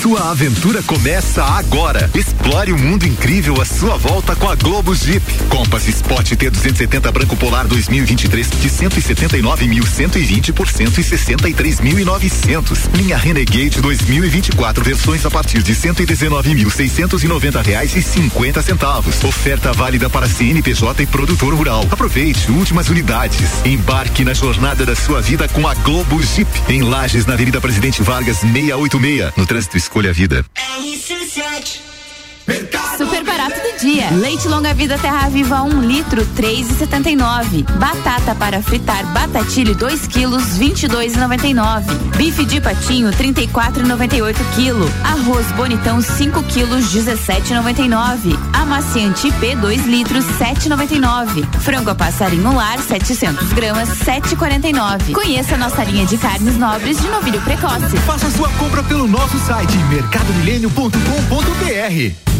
J: Sua aventura começa agora. Explore o mundo incrível à sua volta com a Globo Jeep. Compass Sport T270 Branco Polar 2023 de 179.120 por 163.900. Linha Renegade 2024 versões a partir de 119.690 reais e 50 centavos. Oferta válida para CNPJ e produtor rural. Aproveite últimas unidades. Embarque na jornada da sua vida com a Globo Jeep. Em Lages, na Avenida Presidente Vargas 686. No trânsito escolha a vida.
K: Super barato do dia. Leite longa vida Terra Viva 1 um litro, 3,79. Batata para fritar Batatilho 2 quilos, 22,99. Bife de patinho 34,98 quilo. Arroz bonitão 5 quilos, 17,99. Amaciante IP 2 litros, 7,99. Frango a passarinho lar 700 gramas, 7,49. Conheça nossa linha de carnes nobres de novilho precoce.
J: Faça sua compra pelo nosso site mercadomilênio.com.br.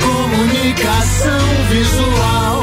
L: Comunicação Visual,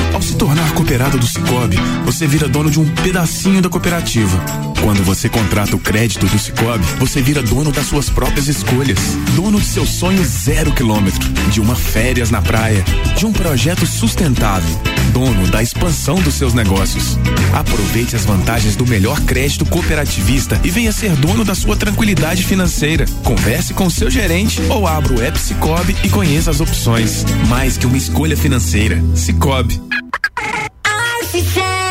M: Tornar cooperado do Cicobi, você vira dono de um pedacinho da cooperativa. Quando você contrata o crédito do Cicobi, você vira dono das suas próprias escolhas. Dono de seu sonho zero quilômetro, de uma férias na praia, de um projeto sustentável. Dono da expansão dos seus negócios. Aproveite as vantagens do melhor crédito cooperativista e venha ser dono da sua tranquilidade financeira. Converse com seu gerente ou abra o app Cicobi e conheça as opções. Mais que uma escolha financeira. Cicobi. RCC.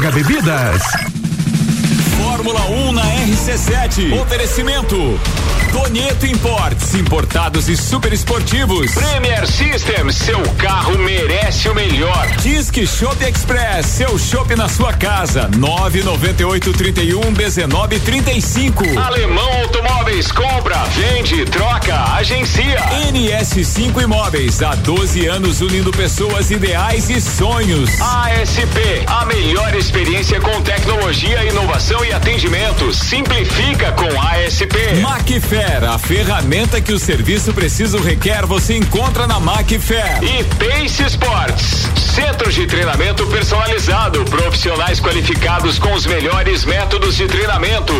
N: Bebidas.
A: Fórmula 1 na RC7. Oferecimento. Tonieto Imports, importados e super esportivos.
I: Premier Systems, seu carro merece o melhor.
A: Disque Shop Express, seu shopping na sua casa. 998 31 19 35.
I: Alemão Automóveis, compra, vende, troca, agencia.
A: NS5 Imóveis, há 12 anos unindo pessoas ideais e sonhos.
I: ASP, a melhor experiência com tecnologia, inovação e atendimento. Simplifica com ASP.
A: Macfair, a ferramenta que o serviço preciso requer, você encontra na Macfair.
I: E Pace Sports, centros de treinamento personalizado, profissionais qualificados com os melhores métodos de treinamento.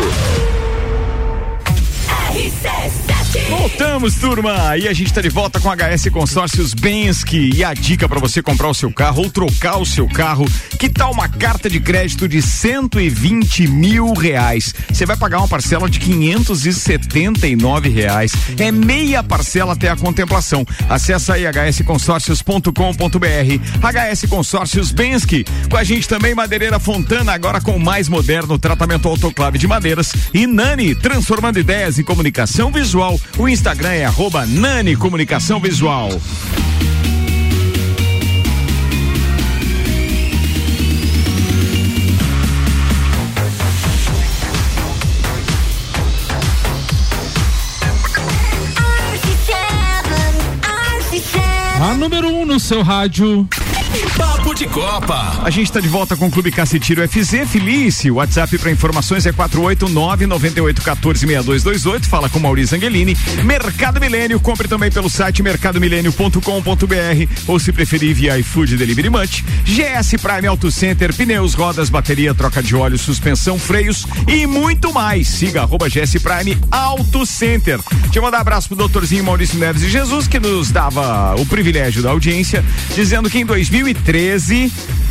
A: Voltamos, turma! E a gente está de volta com HS Consórcios Bensky. E a dica para você comprar o seu carro ou trocar o seu carro, que tal uma carta de crédito de 120 mil reais? Você vai pagar uma parcela de 579 reais. É meia parcela até a contemplação. Acesse aí hsconsórcios.com.br. HS Consórcios Bensky. Com a gente também Madeireira Fontana, agora com o mais moderno tratamento autoclave de madeiras. E Nani, transformando ideias em comunicação visual. O Instagram é arroba Nani Comunicação Visual.
B: A número 1 um no seu rádio.
N: De Copa.
A: A gente está de volta com o Clube Cacetiro FZ. Felice, o WhatsApp para informações é 489-9814-6228. Fala com Maurício Angelini. Mercado Milênio, compre também pelo site mercadomilênio.com.br ou se preferir via iFood Delivery Munch. GS Prime Auto Center, pneus, rodas, bateria, troca de óleo, suspensão, freios e muito mais. Siga arroba GS Prime Auto Center. Deixa eu mandar um abraço pro doutorzinho Maurício Neves e Jesus, que nos dava o privilégio da audiência, dizendo que em 2013,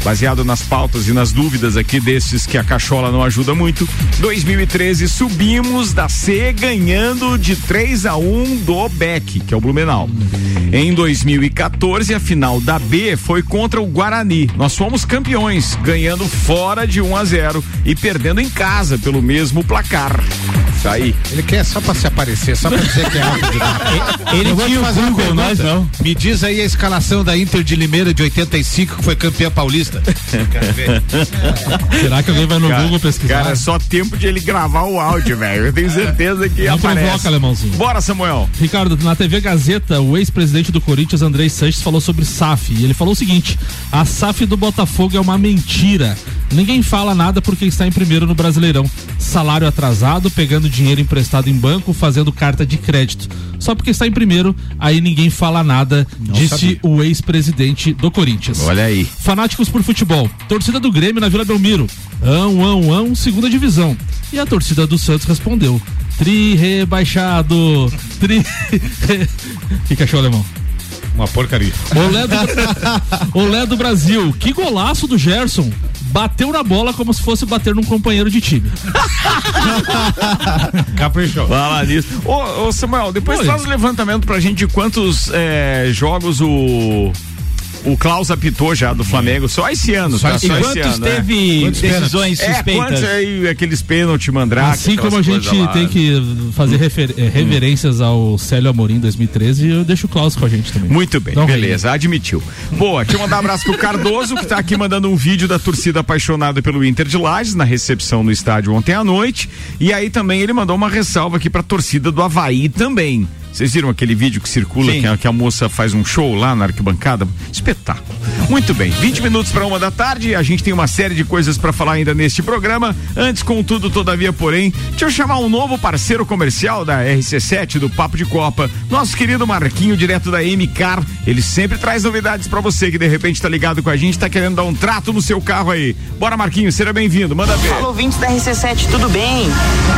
A: baseado nas pautas e nas dúvidas aqui desses que a cachola não ajuda muito, 2013 subimos da C ganhando de 3 a 1 do Beck, que é o Blumenau. Em 2014, a final da B foi contra o Guarani. Nós fomos campeões, ganhando fora de 1 a 0 e perdendo em casa pelo mesmo placar. Tá aí.
E: Ele quer só pra se aparecer, só pra dizer que é alto de
G: Ele
E: Eu vou
G: tinha
E: te fazer uma
G: Google,
E: pergunta.
G: nós não.
E: Me diz aí a escalação da Inter de Limeira de 85, que foi campeã paulista.
B: Será que alguém vai no
A: Cara,
B: Google pesquisar?
A: Cara, é só tempo de ele gravar o áudio, velho. Eu tenho certeza que
B: Não
A: aparece.
B: provoca, alemãozinho.
A: Bora, Samuel.
B: Ricardo, na TV Gazeta, o ex-presidente do Corinthians, Andrei Sanches, falou sobre SAF. E ele falou o seguinte: a SAF do Botafogo é uma mentira. Ninguém fala nada porque está em primeiro no Brasileirão. Salário atrasado, pegando dinheiro emprestado em banco, fazendo carta de crédito. Só porque está em primeiro, aí ninguém fala nada, disse
A: sabia.
B: o ex-presidente do Corinthians.
A: Olha aí.
B: Fanáticos por futebol. Torcida do Grêmio na Vila Belmiro. Ão, ão, ão, segunda divisão. E a torcida do Santos respondeu. Tri rebaixado. Tri. O que, achou, alemão?
E: Uma porcaria.
B: Olé do, Olé do Brasil. Que golaço do Gerson. Bateu na bola como se fosse bater num companheiro de time.
E: Caprichou.
A: Fala nisso. Ô, ô, Samuel, depois
B: Oi.
A: traz o levantamento pra gente de quantos é, jogos o. O Klaus apitou já do Flamengo, só esse ano,
G: Só
A: tá? Só
G: ano.
A: esse
G: Quantos
A: ano, né?
G: teve
A: Quantos
G: decisões
A: pênaltis?
G: suspeitas?
A: É, quantos aí, aqueles pênalti mandrake,
B: Assim como a gente
A: lá.
B: tem que fazer refer- eh, reverências ao Célio Amorim em 2013, eu deixo o Klaus com a gente também.
A: Muito bem,
B: um
A: beleza, admitiu. Boa, deixa eu mandar um abraço pro Cardoso, que tá aqui mandando um vídeo da torcida apaixonada pelo Inter de Lages, na recepção no estádio ontem à noite. E aí também ele mandou uma ressalva aqui pra torcida do Havaí também. Vocês viram aquele vídeo que circula, que a, que a moça faz um show lá na arquibancada? Espetáculo. Muito bem, 20 minutos para uma da tarde. A gente tem uma série de coisas para falar ainda neste programa. Antes, contudo, todavia, porém, deixa eu chamar um novo parceiro comercial da RC7 do Papo de Copa, nosso querido Marquinho, direto da MCAR. Ele sempre traz novidades para você que de repente tá ligado com a gente, tá querendo dar um trato no seu carro aí. Bora, Marquinho, seja bem-vindo. Manda ver.
O: Fala ouvintes da RC7, tudo bem?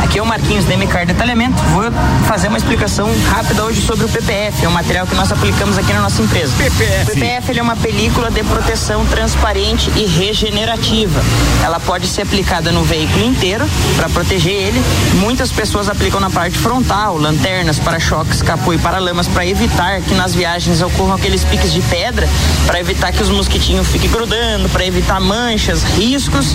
O: Aqui é o Marquinhos da MCAR Detalhamento. Vou fazer uma explicação rápida hoje sobre o PPF, é um material que nós aplicamos aqui na nossa empresa.
A: PPF.
O: O PPF é uma película de proteção transparente e regenerativa. Ela pode ser aplicada no veículo inteiro para proteger ele. Muitas pessoas aplicam na parte frontal, lanternas, para-choques, capô e paralamas para evitar que nas viagens ocorram aqueles piques de pedra, para evitar que os mosquitinhos fiquem grudando, para evitar manchas, riscos.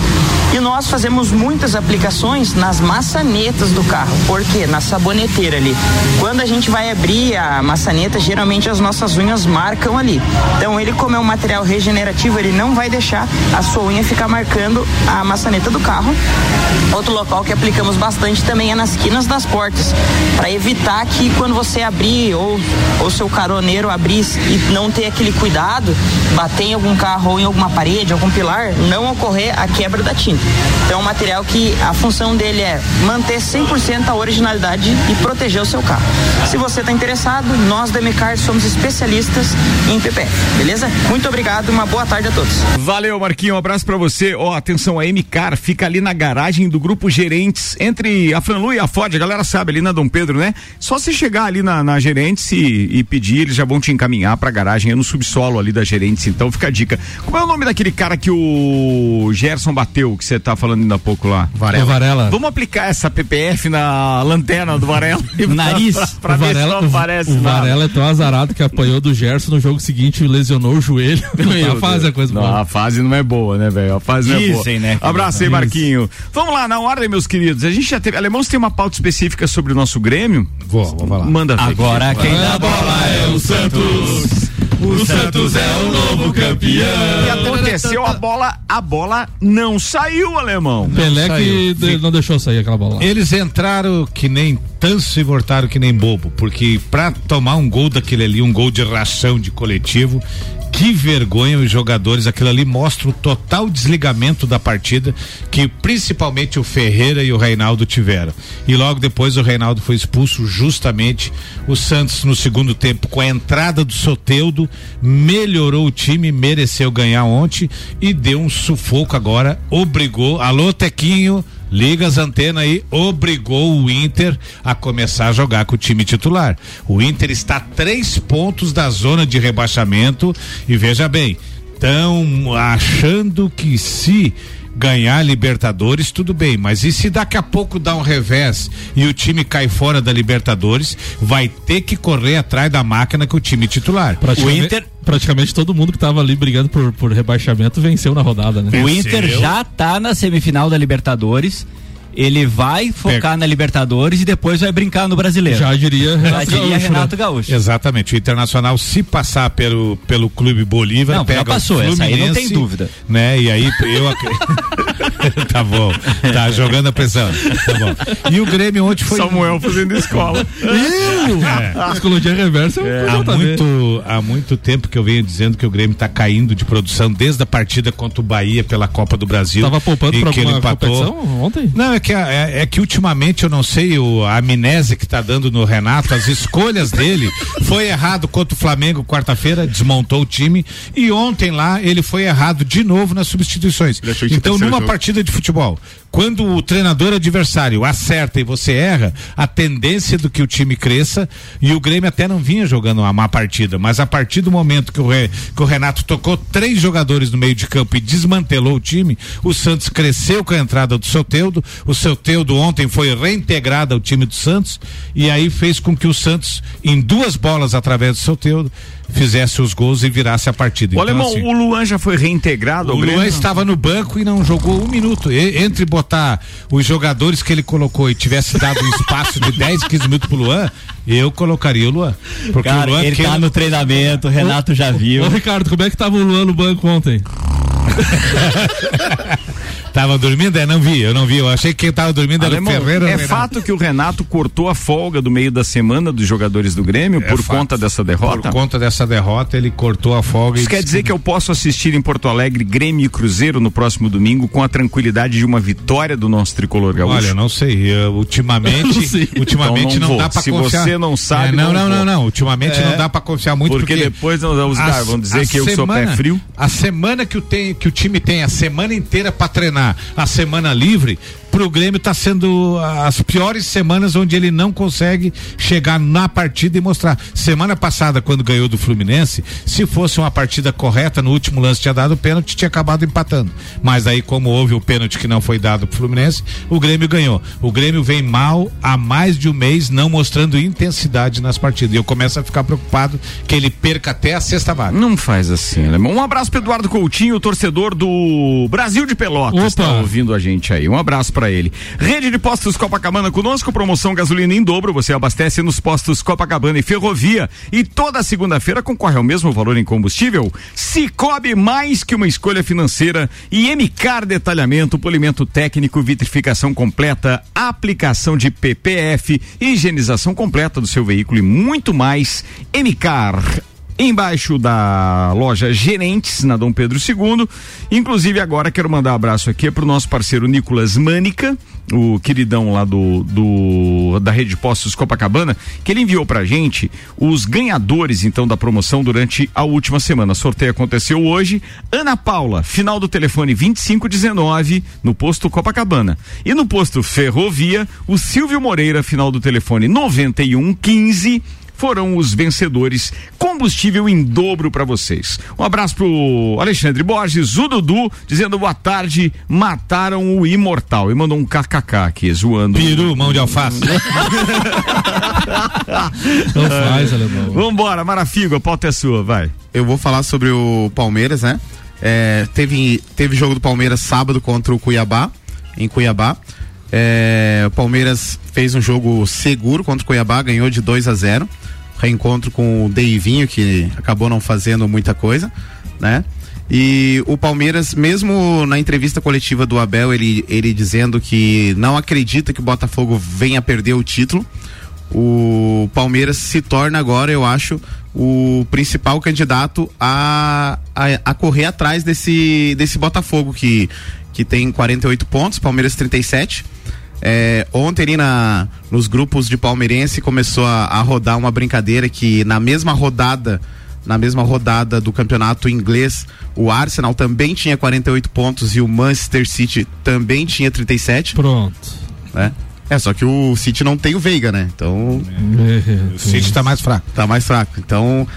O: E nós fazemos muitas aplicações nas maçanetas do carro. Por quê? Na saboneteira ali. Quando a gente vai abrir a maçaneta, geralmente as nossas unhas marcam ali. Então ele, como é um material regenerativo, ele não vai deixar a sua unha ficar marcando a maçaneta do carro. Outro local que aplicamos bastante também é nas quinas das portas, para evitar que quando você abrir ou o seu caroneiro abrir e não ter aquele cuidado, bater em algum carro ou em alguma parede, algum pilar, não ocorrer a quebra da tinta. Então é um material que a função dele é manter 100% a originalidade e proteger o seu carro. Se você está interessado, nós da Mecar somos especialistas em PPF, beleza? Muito obrigado, uma boa tarde a todos.
A: Valeu, Marquinho, um abraço pra você. Ó, atenção, a MCAR fica ali na garagem do grupo Gerentes, entre a Franlu e a Ford, a galera sabe, ali na Dom Pedro, né? Só se chegar ali na, na Gerentes e, e pedir, eles já vão te encaminhar pra garagem, é no subsolo ali da Gerentes, então fica a dica. Como é o nome daquele cara que o Gerson bateu, que você tá falando ainda há pouco lá?
B: Varela. O Varela.
A: Vamos aplicar essa PPF na lanterna do Varela?
B: No nariz.
A: pra, pra ver
B: Varela,
A: não aparece
B: o, o
A: nada.
B: Varela é tão azarado que apanhou do Gerson no jogo seguinte e lesionou o joelho.
A: Meu
B: a fase a coisa
A: não,
B: boa.
A: a fase não é boa, né, velho? A fase não é boa.
G: Dizem, né, que
A: Abraço aí,
B: dizem.
A: Marquinho. Vamos lá, na ordem, meus queridos. A gente já teve. Alemão, você tem uma pauta específica sobre o nosso Grêmio?
E: Vou, vou falar.
A: Manda ver.
G: Agora quem dá a bola
B: é o Santos. O Santos é o novo campeão.
A: E aconteceu a bola, a bola não saiu, alemão.
B: Pelé que
E: saiu.
B: de- não deixou sair aquela bola.
E: Eles entraram que nem tanso e voltaram que nem bobo, porque pra tomar um gol daquele ali, um gol de ração de coletivo, que vergonha os jogadores, aquilo ali mostra o total desligamento da partida que principalmente o Ferreira e o Reinaldo tiveram. E logo depois o Reinaldo foi expulso justamente. O Santos no segundo tempo com a entrada do Soteudo melhorou o time, mereceu ganhar ontem e deu um sufoco agora, obrigou, alô Tequinho, Liga as antenas aí, obrigou o Inter a começar a jogar com o time titular. O Inter está a três pontos da zona de rebaixamento e veja bem, estão achando que se ganhar Libertadores, tudo bem, mas e se daqui a pouco dá um revés e o time cai fora da Libertadores, vai ter que correr atrás da máquina com o time titular.
B: Praticamente,
G: O Inter-
B: praticamente todo mundo que tava ali brigando por, por rebaixamento venceu na rodada, né?
G: O Inter já tá na semifinal da Libertadores ele vai focar na Libertadores e depois vai brincar no Brasileiro.
B: Já diria
G: Já
B: Renato
G: diria
B: Gaúcho,
G: Renato
B: né?
G: Gaúcho.
E: Exatamente. O Internacional, se passar pelo, pelo Clube Bolívar,
G: Não,
E: pega
G: já passou,
E: o
G: essa aí não tem
E: Fluminense,
G: dúvida.
E: Né? E aí eu Tá bom. Tá jogando a pressão. Tá bom. E o Grêmio ontem foi.
A: Samuel fazendo escola.
B: Eu? Psicologia reversa é um
E: Há muito, há muito tempo que eu venho dizendo que o Grêmio está caindo de produção desde a partida contra o Bahia pela Copa do Brasil.
B: Tava poupando pra
E: que ele empatou.
B: competição ontem?
E: Não, é que, é, é que ultimamente eu não sei o, a amnésia que tá dando no Renato, as escolhas dele foi errado contra o Flamengo quarta-feira, desmontou o time e ontem lá ele foi errado de novo nas substituições. Então numa partida de futebol, quando o treinador adversário acerta e você erra, a tendência do que o time cresça e o Grêmio até não vinha jogando uma má partida, mas a partir do momento que o, Re- que o Renato tocou três jogadores no meio de campo e desmantelou o time, o Santos cresceu com a entrada do Soteudo, o Soteudo ontem foi reintegrado ao time do Santos e aí fez com que o Santos, em duas bolas através do Soteudo, fizesse os gols e virasse a partida.
A: O
E: Então,
A: alemão,
E: assim,
A: o Luan já foi reintegrado
E: o
A: Grêmio?
E: Luan estava no banco e não jogou um minuto. E- entre botar os jogadores que ele colocou e tivesse dado um espaço de 10, 15 minutos pro Luan, eu colocaria o Luan. Porque
G: Cara,
E: o Luan
G: ele
E: que
G: tá no treinamento, o Renato já viu.
B: Ô, Ricardo, como é que tava o Luan no banco ontem?
E: tava dormindo, é, não vi, eu não vi. Eu achei que quem tava dormindo era o
A: Alemão,
E: Ferreira.
A: é
E: Renato.
A: fato que o Renato cortou a folga do meio da semana dos jogadores do Grêmio
E: É
A: por
E: fato.
A: conta dessa derrota?
E: Por conta dessa derrota, ele cortou a folga.
A: Isso quer dizer que eu posso assistir em Porto Alegre Grêmio e Cruzeiro no próximo domingo com a tranquilidade de uma vitória do nosso tricolor gaúcho?
E: Olha, eu não sei. eu, ultimamente, ultimamente
A: Então não
E: não, dá pra
A: Se
E: confiar.
A: você não sabe,
E: É, não,
A: não
E: não, não, não. Ultimamente
A: É.
E: não dá pra confiar muito
A: Porque
E: porque,
A: depois os
E: a-
A: caras vão dizer que eu sou pé frio.
E: A semana que o, tem, que o time tem a semana inteira pra treinar, a semana livre, pro Grêmio tá sendo as piores semanas onde ele não consegue chegar na partida e mostrar. Semana passada, quando ganhou do Fluminense, se fosse uma partida correta, no último lance tinha dado o pênalti, tinha acabado empatando. Mas aí, como houve o pênalti que não foi dado pro Fluminense, o Grêmio ganhou. O Grêmio vem mal há mais de um mês, não mostrando intensidade nas partidas. E eu começo a ficar preocupado que ele perca até a sexta vaga.
A: Não faz assim, alemão. Um abraço pro Eduardo Coutinho, torcedor do Brasil de Pelotas,
B: Opa.
A: está ouvindo a gente aí. Um abraço ele. Rede de Postos Copacabana conosco, promoção gasolina em dobro. Você abastece nos postos Copacabana e Ferrovia. E toda segunda-feira concorre ao mesmo valor em combustível. Cicobi mais que uma escolha financeira. E MCAR Detalhamento, polimento técnico, vitrificação completa, aplicação de PPF, higienização completa do seu veículo e muito mais. MCAR embaixo da loja Gerentes, na Dom Pedro II. Inclusive, agora quero mandar um abraço aqui para o nosso parceiro Nicolas Mânica, o queridão lá do, do da rede de postos Copacabana, que ele enviou pra gente os ganhadores, então, da promoção durante a última semana. O sorteio aconteceu hoje. Ana Paula, final do telefone 2519, no posto Copacabana. E no posto Ferrovia, o Silvio Moreira, final do telefone 9115 foram os vencedores. Combustível em dobro para vocês. Um abraço pro Alexandre Borges, o Dudu, dizendo boa tarde, mataram o imortal. E mandou um kkk aqui, zoando.
E: Peru, mão de alface.
B: Não faz, alemão.
A: Vambora, Marafigo, a pauta é sua, vai.
H: Eu vou falar sobre o Palmeiras, né? É, teve, teve jogo do Palmeiras sábado contra o Cuiabá, em Cuiabá. É, o Palmeiras fez um jogo seguro contra o Cuiabá, ganhou de 2 a 0 Reencontro com o Deivinho, que acabou não fazendo muita coisa, né? E o Palmeiras, mesmo na entrevista coletiva do Abel, ele, ele dizendo que não acredita que o Botafogo venha perder o título, o Palmeiras se torna agora, eu acho, o principal candidato a, a, a correr atrás desse, desse Botafogo, que, que tem 48 pontos, Palmeiras 37. É, ontem ali na, nos grupos de palmeirense começou a, a rodar uma brincadeira que na mesma rodada na mesma rodada do campeonato inglês, o Arsenal também tinha 48 pontos e o Manchester City também tinha 37.
B: Pronto.
H: Né? É, só que o City não tem o Veiga, né? Então.
E: O City tá mais fraco.
H: Tá mais fraco. Então,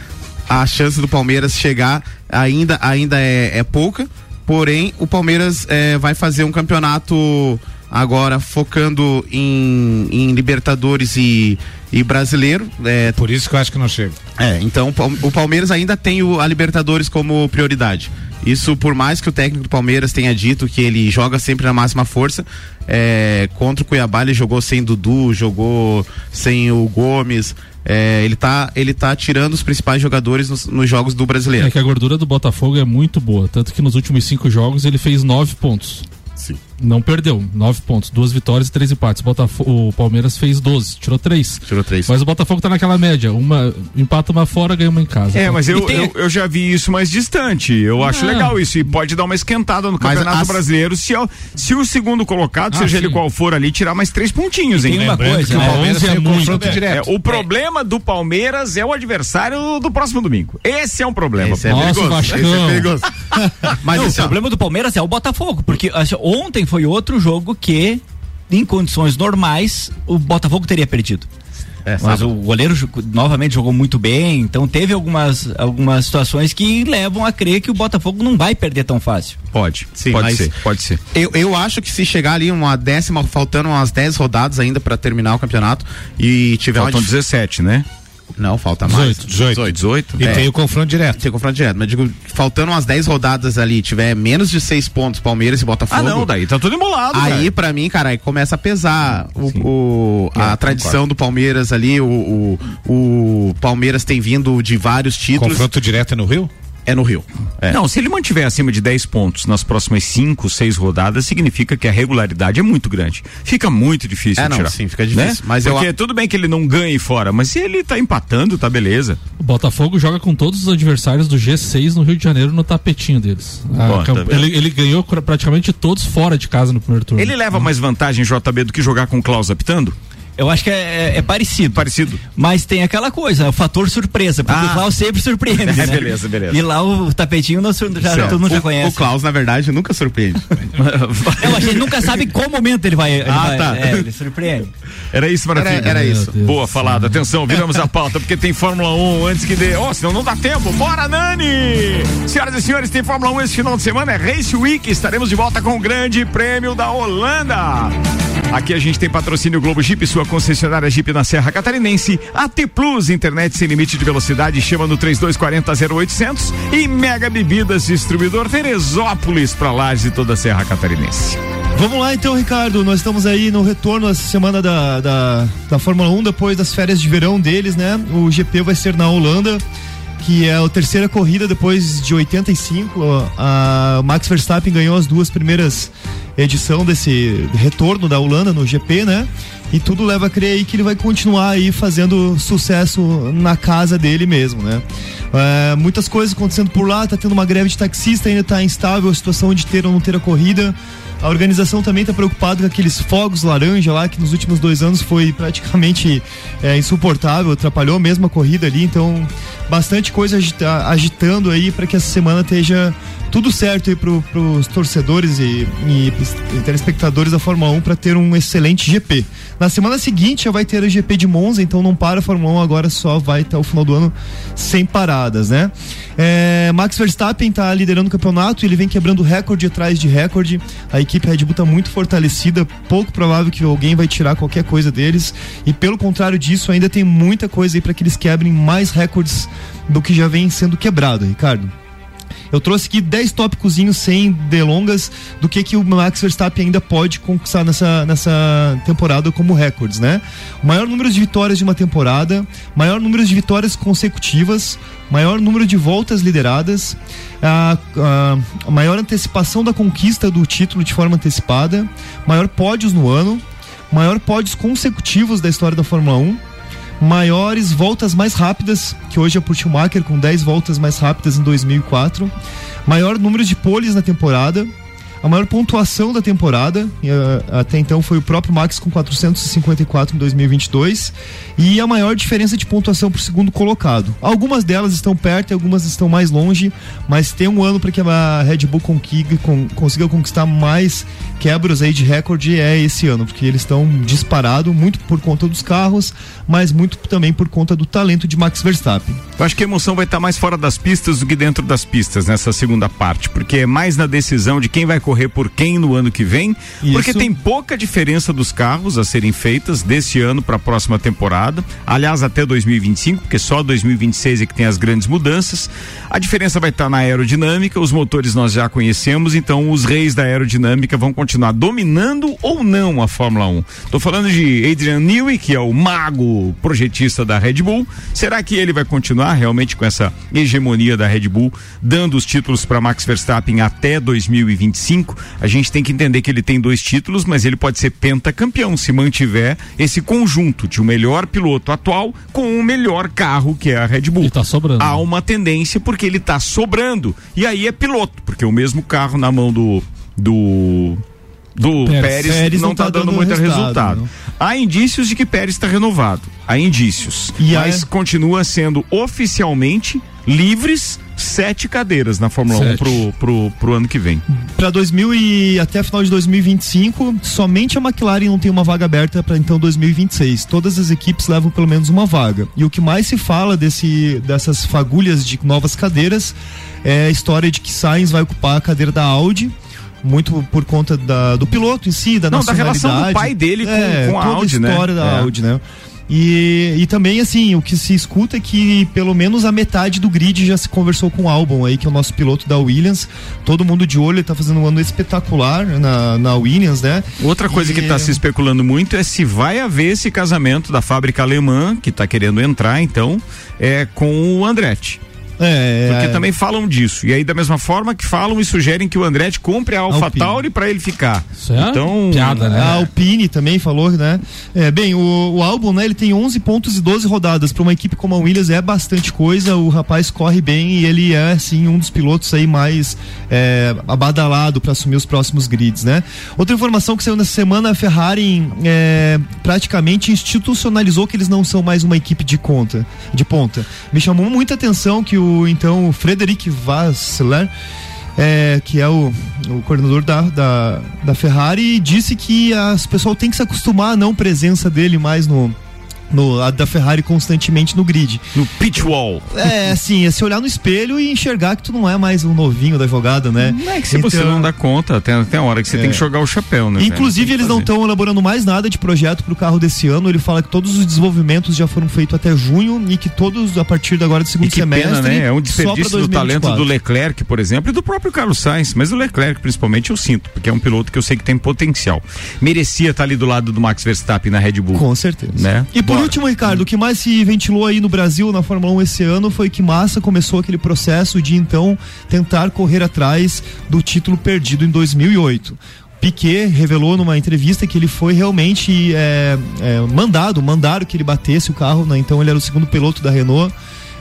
H: a chance do Palmeiras chegar ainda, ainda é, é pouca. Porém, o Palmeiras é, vai fazer um campeonato agora focando em, em Libertadores e, e brasileiro. É,
E: Por isso que eu acho que não chega.
H: é, então o Palmeiras ainda tem o- a Libertadores como prioridade. Isso por mais que o técnico do Palmeiras tenha dito que ele joga sempre na máxima força, é, contra o Cuiabá ele jogou sem Dudu, jogou sem o Gomes. é, ele tá ele tá tirando os principais jogadores nos, nos jogos do brasileiro.
B: É que a gordura do Botafogo é muito boa. Tanto que nos últimos cinco jogos ele fez nove pontos.
H: Sim.
B: Não perdeu, nove pontos, duas vitórias e três empates. Botafogo, o Palmeiras fez 12, tirou três.
H: Tirou três.
B: Mas o Botafogo tá naquela média, uma empata uma fora, ganha uma em casa.
A: É, mas eu,
B: tem-
A: eu, eu já vi isso mais distante. Eu acho
B: Ah.
A: legal isso. E pode dar uma esquentada no Campeonato
H: as-
A: Brasileiro se, é o- se o segundo colocado,
B: Ah,
A: seja ele
B: sim.
A: qual for ali, tirar mais três pontinhos,
G: E
A: hein?
G: tem uma
E: Lembrando
G: coisa,
E: que o
G: né?
E: Palmeiras
B: é
E: o
B: muito.
E: confronto
A: É,
E: direto.
A: o problema do Palmeiras é o adversário do próximo domingo. Esse é um problema.
H: Esse é
B: Nossa,
H: perigoso. Esse é perigoso. Mas
G: Não, o
H: assim, ó,
G: problema do Palmeiras é o Botafogo, porque assim, ontem foi outro jogo que, em condições normais, o Botafogo teria perdido.
H: é,
G: Mas o goleiro novamente jogou muito bem, então teve algumas, algumas situações que levam a crer que o Botafogo não vai perder tão fácil.
A: Pode,
H: Sim,
A: pode ser, pode ser.
H: Eu, eu acho que se chegar ali uma décima, faltando umas 10 rodadas ainda pra terminar o campeonato e tiver
A: Faltam
H: uma. dif-
A: 17, né?
H: Não, falta mais.
E: 18,
A: 18.
E: E
H: É.
E: tem o confronto direto.
H: Tem confronto direto, mas digo, faltando umas 10 rodadas ali, tiver menos de 6 pontos, Palmeiras e Botafogo.
A: Ah, não, daí tá tudo embolado.
H: Aí,
A: velho.
H: pra mim, cara, aí começa a pesar o, o- a
A: É,
H: tradição do Palmeiras ali. O, o, o Palmeiras tem vindo de vários títulos.
E: Confronto direto é no Rio?
H: É no Rio. É.
A: Não, se ele mantiver acima de 10 pontos nas próximas 5, 6 rodadas, significa que a regularidade é muito grande. Fica muito difícil
H: É, não,
A: tirar.
H: sim, fica difícil.
A: Né?
H: Mas eu-
A: Porque tudo bem que ele não ganhe fora, mas se ele tá empatando, tá beleza.
B: O Botafogo joga com todos os adversários do G6 no Rio de Janeiro no tapetinho deles.
A: Bom, tá
B: camp-
A: vendo?
B: ele, ele ganhou praticamente todos fora de casa no primeiro turno.
A: Ele leva mais vantagem, JB, do que jogar com o Klaus apitando?
G: Eu acho que é, é- é parecido.
A: Parecido.
G: Mas tem aquela coisa, o fator surpresa, porque
A: Ah.
G: o Klaus sempre surpreende.
A: É,
G: né?
A: beleza, beleza.
G: E lá o tapetinho nós, já, todo mundo já
H: o,
G: conhece.
H: o Klaus, na verdade, nunca surpreende.
G: Não, a gente nunca sabe qual momento ele vai. Ele,
A: Ah,
G: vai-
A: tá.
G: é, ele surpreende.
A: Era isso, Maravilha?
H: Era- era isso.
B: Deus
A: Boa falada. Atenção, viramos a pauta porque tem Fórmula 1 antes que dê. Oh, senão não dá tempo. Bora, Nani! Senhoras e senhores, tem Fórmula 1 esse final de semana. É Race Week. Estaremos de volta com o Grande Prêmio da Holanda. Aqui a gente tem patrocínio Globo Jeep, sua concessionária Jeep na Serra Catarinense. AT Plus, internet sem limite de velocidade, chama no 3240 0800 e Mega Bebidas, distribuidor Teresópolis para Lages e toda a Serra Catarinense.
D: Vamos lá então, Ricardo. Nós estamos aí no retorno essa semana da, da, da Fórmula 1, depois das férias de verão deles, né? O GP vai ser na Holanda, que é a terceira corrida depois de 85. A Max Verstappen ganhou as duas primeiras edição desse retorno da Holanda no GP, né? E tudo leva a crer aí que ele vai continuar aí fazendo sucesso na casa dele mesmo, né? É, muitas coisas acontecendo por lá, tá tendo uma greve de taxista, ainda tá instável a situação de ter ou não ter a corrida. A organização também está preocupada com aqueles fogos laranja lá, que nos últimos dois anos foi praticamente é, insuportável, atrapalhou mesmo a corrida ali. Então, bastante coisa agita- agitando aí para que essa semana esteja tudo certo aí para os torcedores e, e, e telespectadores da Fórmula 1 para ter um excelente GP. Na semana seguinte já vai ter a GP de Monza, então não para a Fórmula 1 agora, só vai até o final do ano sem paradas, né? É, Max Verstappen está liderando o campeonato, ele vem quebrando recorde atrás de recorde. A equipe Red Bull está muito fortalecida, pouco provável que alguém vai tirar qualquer coisa deles. E pelo contrário disso, ainda tem muita coisa aí para que eles quebrem mais recordes do que já vem sendo quebrado, Ricardo. Eu trouxe aqui 10 tópicozinhos sem delongas do que, que o Max Verstappen ainda pode conquistar nessa, nessa temporada como recordes, né? Maior número de vitórias de uma temporada, maior número de vitórias consecutivas, maior número de voltas lideradas, a- a maior antecipação da conquista do título de forma antecipada, maior pódios no ano, maior pódios consecutivos da história da Fórmula 1, maiores voltas mais rápidas, que hoje é por Schumacher com 10 voltas mais rápidas em 2004, maior número de poles na temporada, a maior pontuação da temporada, ah, até então foi o próprio Max com 454 em 2022, e a maior diferença de pontuação por segundo colocado. Algumas delas estão perto e algumas estão mais longe, mas tem um ano para que a Red Bull conquiga, con- consiga conquistar mais quebras aí de recorde é esse ano, porque eles estão disparado muito por conta dos carros, mas muito também por conta do talento de Max Verstappen.
A: Eu acho que a emoção vai estar mais fora das pistas do que dentro das pistas nessa segunda parte, porque é mais na decisão de quem vai correr por quem no ano que vem,
D: Isso.
A: porque tem pouca diferença dos carros a serem feitas desse ano para a próxima temporada. Aliás, até 2025, porque só 2026 é que tem as grandes mudanças. A diferença vai estar na aerodinâmica, os motores nós já conhecemos, então os reis da aerodinâmica vão continuar dominando ou não a Fórmula 1. Tô falando de Adrian Newey, que é o mago projetista da Red Bull. Será que ele vai continuar realmente com essa hegemonia da Red Bull, dando os títulos para Max Verstappen até 2025? A gente tem que entender que ele tem dois títulos, mas ele pode ser pentacampeão se mantiver esse conjunto de o melhor piloto atual com o melhor carro que é a Red Bull.
B: tá sobrando.
A: Há uma tendência porque ele tá sobrando. E aí é piloto, porque o mesmo carro na mão do do do
D: Pérez.
A: Pérez,
D: Pérez
A: não
D: não
A: tá, dando
D: dando
A: muito
D: resultado,
A: resultado. Há indícios de que Pérez está renovado. Há indícios.
D: E
A: mas
D: aí-
A: continua sendo oficialmente livres sete cadeiras na Fórmula 1
D: Sete.
A: pro, pro, pro ano que vem.
D: Para 2000 e até a final de 2025, somente a McLaren não tem uma vaga aberta para então 2026. Todas as equipes levam pelo menos uma vaga. E o que mais se fala desse dessas fagulhas de novas cadeiras é a história de que Sainz vai ocupar a cadeira da Audi. Muito por conta da- do piloto em si, da
A: Não, da relação do pai dele com-
D: É,
A: com a
D: toda
A: Audi, né?
D: história da
A: É.
D: Audi, né? E, e também, assim, o que se escuta é que pelo menos a metade do grid já se conversou com o Albon aí, que é o nosso piloto da Williams. Todo mundo de olho, ele tá fazendo um ano espetacular na, na Williams, né?
A: Outra coisa
D: E-
A: que está se especulando muito é se vai haver esse casamento da fábrica alemã, que está querendo entrar, então, é com o Andretti.
D: É,
A: Porque
D: é.
A: também falam disso. E aí, da mesma forma que falam e sugerem que o Andretti compre a AlphaTauri para ele ficar.
B: Isso é
A: então,
B: piada, né?
D: A Alpine também falou, né? É, bem, o, o álbum, né? Ele tem 11 pontos e 12 rodadas. Para uma equipe como a Williams é bastante coisa. O rapaz corre bem e ele é, assim, um dos pilotos aí mais é, abadalado para assumir os próximos grids, né? Outra informação que saiu nessa semana, a Ferrari é, praticamente institucionalizou que eles não são mais uma equipe de conta, de ponta. Me chamou muita atenção que o, então, o Frederic Vassler é, que é o, o coordenador da, da, da Ferrari, disse que as pessoal tem que se acostumar à não presença dele mais no, no a da Ferrari constantemente no grid.
A: No pitch wall.
D: É, assim, é se olhar no espelho e enxergar que tu não é mais um novinho da jogada, né?
A: Não é que se você não dá conta, tem, tem hora que você
D: É.
A: tem que jogar o chapéu, né?
D: Inclusive, eles não estão elaborando mais nada de projeto para o carro desse ano. Ele fala que todos os desenvolvimentos já foram feitos até junho e que todos, a partir de agora do segundo
A: E que
D: semestre.
A: pena, né? É um desperdício do talento
D: 2024.
A: do Leclerc, por exemplo, e do próprio Carlos Sainz. Mas o Leclerc, principalmente, eu sinto, porque é um piloto que eu sei que tem potencial. Merecia estar ali do lado do Max Verstappen na Red Bull.
D: Com certeza.
A: Né?
D: E por. Último, Ricardo, o que mais se ventilou aí no Brasil na Fórmula 1 esse ano foi que Massa começou aquele processo de então tentar correr atrás do título perdido em 2008. Piquet revelou numa entrevista que ele foi realmente é, é, mandado, mandaram que ele batesse o carro, né? então ele era o segundo piloto da Renault.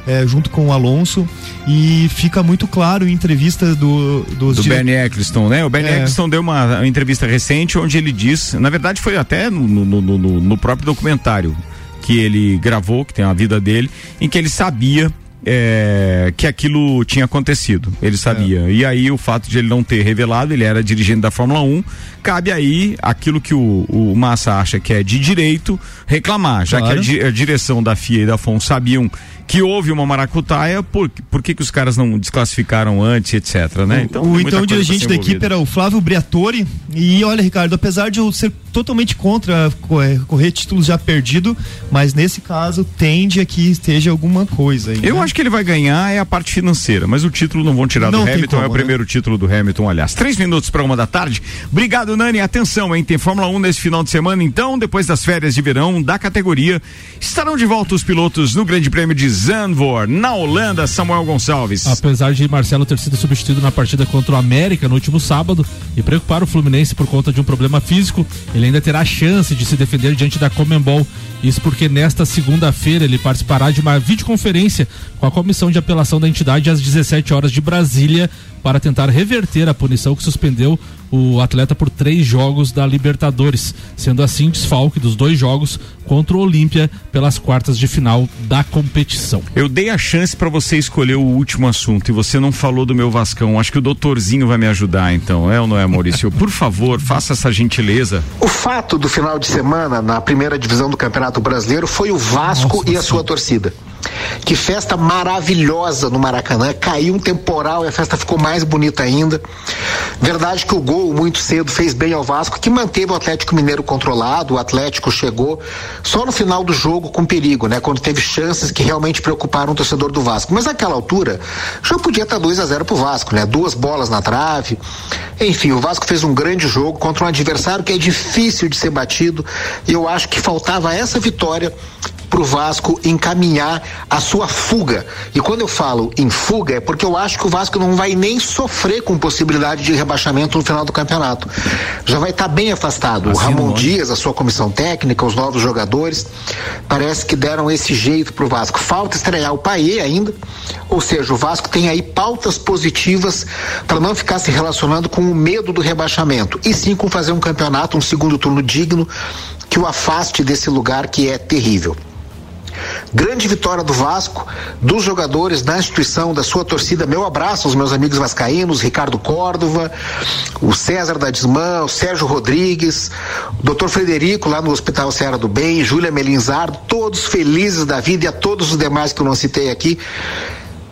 D: é, junto com o Alonso e fica muito claro em entrevista do, dos
A: do
D: dire-
A: Bernie Eccleston, né? O Bernie
D: É.
A: Eccleston deu uma, entrevista recente onde ele diz, na verdade foi até no, no- no- no próprio documentário que ele gravou, que tem a vida dele, em que ele sabia é, que aquilo tinha acontecido. Ele sabia. E aí o fato de ele não ter revelado, ele era dirigente da Fórmula 1, cabe aí aquilo que o, o Massa acha que é de direito reclamar, já
D: Claro.
A: que a, di- a direção da FIA e da FON sabiam que houve uma maracutaia, por, por que, que os caras não desclassificaram antes, etc, né?
D: o,
A: tem
D: o então dirigente da equipe era o Flávio Briatore. E olha, Ricardo, apesar de eu ser totalmente contra correr, correr títulos já perdido, mas nesse caso tende a que esteja alguma coisa. Aí,
A: Eu
D: né?
A: acho que ele vai ganhar é a parte financeira, mas o título não vão tirar
D: Não
A: do Hamilton, é
D: como,
A: o
D: né?
A: primeiro título do Hamilton, aliás. Três minutos para uma da tarde. Obrigado, Nani. Atenção, hein? Tem Fórmula 1 nesse final de semana, então, depois das férias de verão da categoria, estarão de volta os pilotos no Grande Prêmio de Zandvoort, na Holanda, Samuel Gonçalves.
B: Apesar de Marcelo ter sido substituído na partida contra o América no último sábado e preocupar o Fluminense por conta de um problema físico, ele ainda terá a chance de se defender diante da Comembol. Isso porque nesta segunda-feira ele participará de uma videoconferência com a comissão de apelação da entidade às 17 horas de Brasília para tentar reverter a punição que suspendeu o atleta por três jogos da Libertadores, sendo assim desfalque dos dois jogos contra o Olímpia pelas quartas de final da competição.
A: Eu dei a chance para você escolher o último assunto e você não falou do meu Vascão. Acho que o doutorzinho vai me ajudar, então. É ou não é, Maurício? Por favor, faça essa gentileza.
F: O fato do final de semana na primeira divisão do Campeonato Brasileiro foi o Vasco e a sua torcida. Que festa maravilhosa no Maracanã. Caiu um temporal e a festa ficou mais bonita ainda. Verdade que o gol muito cedo fez bem ao Vasco, que manteve o Atlético Mineiro controlado. O Atlético chegou só no final do jogo com perigo, né? Quando teve chances que realmente preocuparam o torcedor do Vasco. Mas naquela altura já podia estar 2 a 0 pro Vasco, né? Duas bolas na trave. Enfim, o Vasco fez um grande jogo contra um adversário que é difícil de ser batido. E eu acho que faltava essa vitória para o Vasco encaminhar a sua fuga. E quando eu falo em fuga é porque eu acho que o Vasco não vai nem sofrer com possibilidade de rebaixamento no final do campeonato. Já vai estar bem afastado. o Ramon Dias, a sua comissão técnica, os novos jogadores, parece que deram esse jeito para o Vasco. Falta estrear o Paê ainda, ou seja, o Vasco tem aí pautas positivas para não ficar se relacionando com o medo do rebaixamento, e sim com fazer um campeonato, um segundo turno digno que o afaste desse lugar que é terrível. Grande vitória do Vasco, dos jogadores, da instituição, da sua torcida. Meu abraço aos meus amigos vascaínos, Ricardo Córdova, o César da Desmã, o Sérgio Rodrigues, o doutor Frederico lá no Hospital Serra do Bem, Júlia Melinzardo, todos felizes da vida e a todos os demais que eu não citei aqui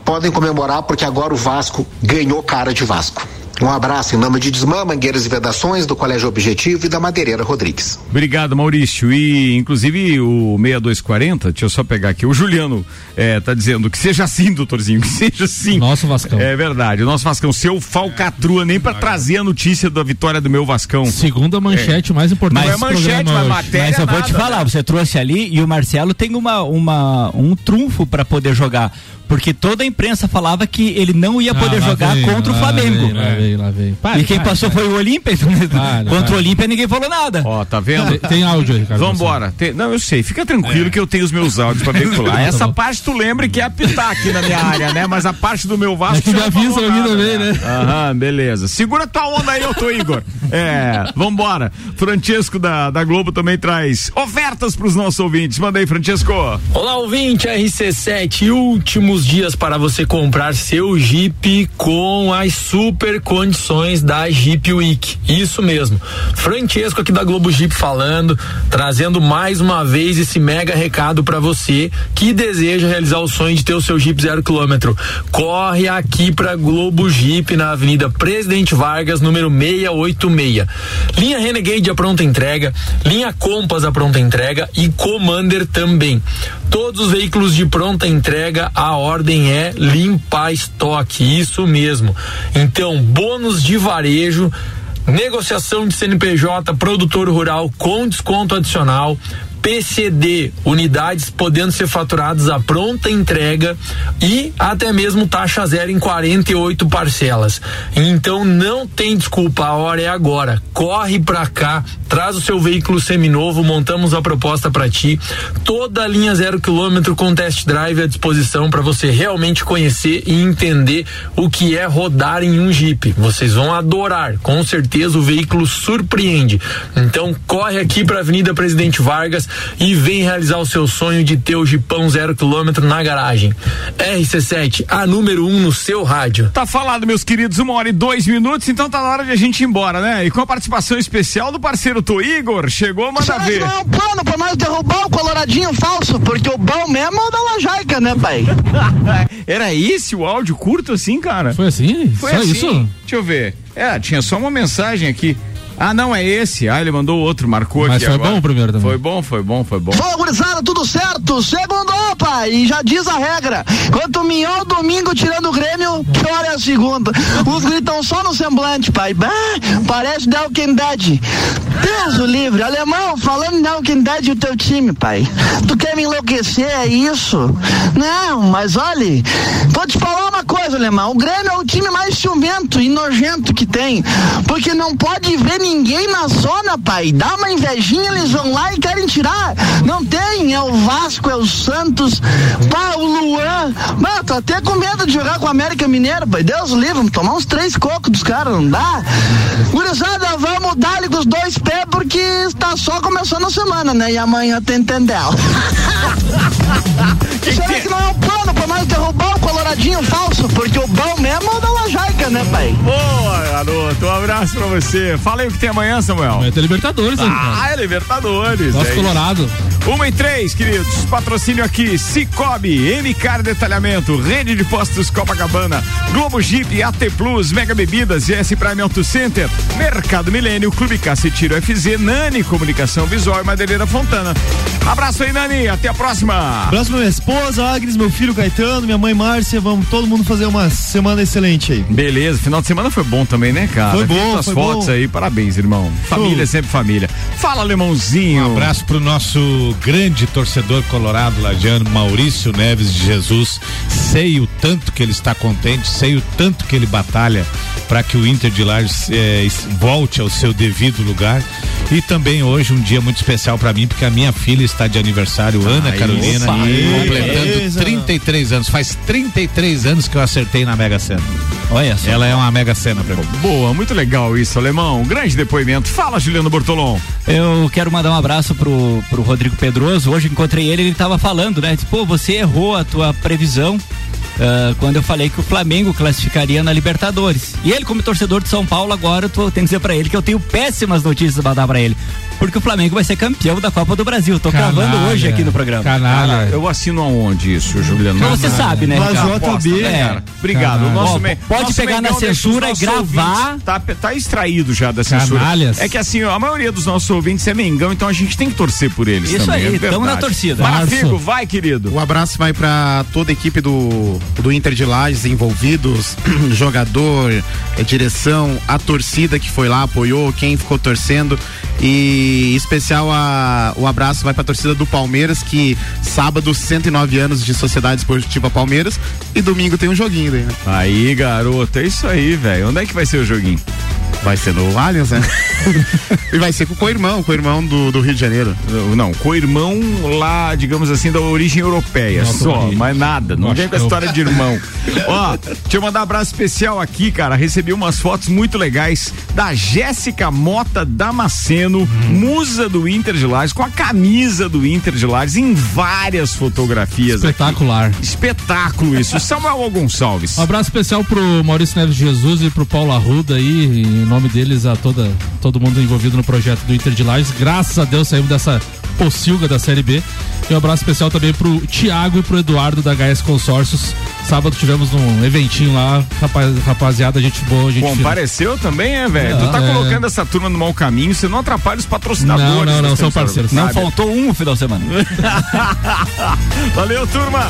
F: podem comemorar porque agora o Vasco ganhou cara de Vasco. Um abraço em nome de Desmã, Mangueiras e Vedações, do Colégio Objetivo e da Madeireira Rodrigues.
A: Obrigado, Maurício. E, inclusive, o 6240, deixa eu só pegar aqui. O Juliano é, tá dizendo que seja assim, doutorzinho, que seja assim.
B: Nosso Vascão.
A: É verdade, o nosso Vascão. Seu falcatrua, nem pra trazer a notícia da vitória do meu Vascão.
B: Segunda manchete mais importante.
A: Não é manchete, mas matéria.
G: Mas eu vou te
A: nada,
G: falar,
A: né?
G: você trouxe ali e o Marcelo tem uma, uma, um trunfo para poder jogar. Porque toda a imprensa falava que ele não ia poder
B: Ah,
G: jogar
B: vem,
G: contra o Flamengo.
B: vem, vem, lá vem. Para,
G: e quem
B: para,
G: passou
B: para.
G: foi o Olímpia. contra o Olímpia ninguém falou nada.
A: Ó, tá vendo?
B: Tem, tem áudio aí, Ricardo.
A: Vambora. Tem- não, eu sei. Fica tranquilo que eu tenho os meus áudios pra veicular. Essa parte tu lembra que é apitar aqui na minha área, né? Mas a parte do meu Vasco.
B: É que
A: não
B: avisa aqui também, né?
A: Aham, beleza. Segura tua onda aí, eu tô Igor. É, vambora. Francesco da, da Globo também traz ofertas pros nossos ouvintes. Manda aí, Francesco.
P: Olá, ouvinte RC7, últimos dias para você comprar seu Jeep com as super condições da Jeep Week. Isso mesmo. Francesco aqui da Globo Jeep falando, trazendo mais uma vez esse mega recado para você que deseja realizar o sonho de ter o seu Jeep zero quilômetro. Corre aqui para Globo Jeep na Avenida Presidente Vargas, número 686. Linha Renegade a pronta entrega, linha Compass a pronta entrega e Commander também. Todos os veículos de pronta entrega, a ordem é limpar estoque, isso mesmo. Então, bônus de varejo, negociação de CNPJ, produtor rural com desconto adicional. PCD, unidades podendo ser faturadas à pronta entrega e até mesmo taxa zero em 48 parcelas. Então não tem desculpa, a hora é agora. Corre pra cá, traz o seu veículo seminovo, montamos a proposta para ti. Toda a linha zero quilômetro com test drive à disposição para você realmente conhecer e entender o que é rodar em um Jeep. Vocês vão adorar, com certeza o veículo surpreende. Então corre aqui para Avenida Presidente Vargas e vem realizar o seu sonho de ter o Jeepão zero quilômetro na garagem. RC7, a número um no seu rádio.
A: Tá falado, meus queridos, uma hora e dois minutos, então tá na hora de a gente ir embora, né? E com a participação especial do parceiro Tô Igor, chegou, manda
C: Será
A: ver.
C: não é um plano pra nós derrubar o coloradinho falso? Porque o bom mesmo é o da Lajaica, né, pai?
A: Era esse o áudio curto assim, cara?
B: Foi assim?
A: Foi
B: Só
A: assim.
B: isso?
A: Deixa eu ver. É, tinha só uma mensagem aqui. Ah, não, é esse. Ah, ele mandou outro, marcou
B: Mas
A: aqui
B: foi
A: agora.
B: bom o primeiro também.
A: Foi bom, foi bom, foi bom.
C: Fala, gurizada, tudo certo? Segundou, pai. E já diz a regra. Quanto miou domingo tirando o Grêmio, pior é a segunda. Os gritam só no semblante, pai. Bah, parece The Walking Dead. Deus o livre. Alemão, falando em The Walking Dead e o teu time, pai. Tu quer me enlouquecer, é isso? Não, mas olhe, vou te falar uma coisa, alemão. O Grêmio é o time mais ciumento e nojento que tem. Porque não pode ver ninguém na zona, pai. Dá uma invejinha, eles vão lá e querem tirar. Não tem, é o Vasco, é o Santos, pá, o Luan. Mano, tô até com medo de jogar com o América Mineiro, pai. Deus livre, vamos tomar uns três cocos dos caras, não dá? Gurizada, vamos dar-lhe com os dois pés, porque está só começando a semana, né? E amanhã tem tendel. Será que não é um plano pra nós derrubar o coloradinho falso? Porque o bom mesmo é o da Lajaica, né, pai?
A: Boa, garoto. Um abraço pra você. Fala aí o que tem amanhã, Samuel.
B: Vai ter Libertadores,
A: Ah, é Libertadores.
B: Nosso
A: é.
B: Colorado.
A: Uma e três, queridos. Patrocínio aqui: Cicobi, MCAR Detalhamento, Rede de Postos Copacabana, Globo Jeep, AT Plus, Mega Bebidas, GS Prime Auto Center, Mercado Milênio, Clube Cacetiro FZ, Nani Comunicação Visual e Madeireira Fontana. Abraço aí, Nani. Até a próxima.
D: Abraço minha esposa, Agnes, meu filho Caetano, minha mãe Márcia. Vamos todo mundo fazer uma semana excelente aí.
A: Beleza, final de semana foi bom também, né, cara?
D: Foi bom,
A: tuas
D: foi
A: fotos
D: bom.
A: aí, parabéns, irmão. Família é sempre família. Fala, Lemãozinho.
E: Um abraço pro nosso grande torcedor colorado lajano, Maurício Neves de Jesus. Sei o tanto que ele está contente, sei o tanto que ele batalha para que o Inter de Lages es- volte ao seu devido lugar. E também hoje um dia muito especial para mim, porque a minha filha está de aniversário, Ana Carolina,
A: opa,
E: completando
A: beleza.
E: 33 anos. Faz 33 anos que eu acertei na Mega Sena.
G: Olha só.
E: Ela é uma Mega Sena pra mim.
A: Boa, muito legal isso, Alemão. Grande depoimento. Fala, Juliano Bortolom.
G: Eu quero mandar um abraço pro, pro Rodrigo Pedroso. Hoje encontrei ele, ele tava falando, né? Disse, Pô, você errou a tua previsão ah, quando eu falei que o Flamengo classificaria na Libertadores. E ele, como torcedor de São Paulo, agora eu tô, tenho que dizer pra ele que eu tenho péssimas notícias pra dar pra ele. Porque o Flamengo vai ser campeão da Copa do Brasil. Tô cravando hoje aqui no programa.
A: Cara, eu assino aonde isso, Juliano?
G: Mas você sabe, né,
A: Mas
G: JB.
A: né, cara? Obrigado. O
G: Canalha.
A: nosso
G: Ó,
A: me-
G: pode
A: nosso
G: pegar na censura e
A: nossos
G: gravar.
A: Tá, tá extraído já da censura.
G: Canalhas.
A: É que assim, a maioria dos nossos ouvintes é Mengão, então a gente tem que torcer por eles
G: Isso
A: também.
G: aí,
A: é
G: tamo na
A: verdade.
G: torcida.
A: Marafigo, vai, querido.
H: O abraço vai para toda a equipe do, do Inter de Lages envolvidos, jogador, eh, direção, a torcida que foi lá, apoiou, quem ficou torcendo. E em especial a, o abraço vai para a torcida do Palmeiras, que sábado, 109 anos de Sociedade Esportiva Palmeiras, e domingo tem um joguinho daí, né?
A: Aí, garoto, é isso aí, velho. Onde é que vai ser o joguinho?
H: Vai ser no Allianz, né? e vai ser com o co-irmão, co-irmão do, do Rio de Janeiro.
A: Não, co-irmão lá, digamos assim, da origem europeia.
H: Nossa,
A: só, mas nada. Não
H: Nossa,
A: vem com a história de irmão. Ó, deixa eu mandar um abraço especial aqui, cara. Recebi umas fotos muito legais da Jéssica Mota Damasceno, musa do Inter de Lages, com a camisa do Inter de Lages em várias fotografias.
B: Espetacular.
A: Espetáculo isso. Samuel Gonçalves.
B: Um abraço especial pro Maurício Neves Jesus e pro Paulo Arruda aí, em nome deles a toda, todo mundo envolvido no projeto do Inter de Lages. Graças a Deus saímos dessa pocilga da Série B. E um abraço especial também pro Thiago e pro Eduardo da HS Consórcios. Sábado tivemos um eventinho lá, rapaz, rapaziada, gente boa, gente fina.
A: Compareceu também, é, velho? Tu tá
B: é.
A: colocando essa turma no mau caminho, você não atrapalha os patrocinadores.
B: Não, não, não,
A: dessa
B: são parceiros.
A: sabe?
G: Não faltou um no final de semana.
A: Valeu, turma.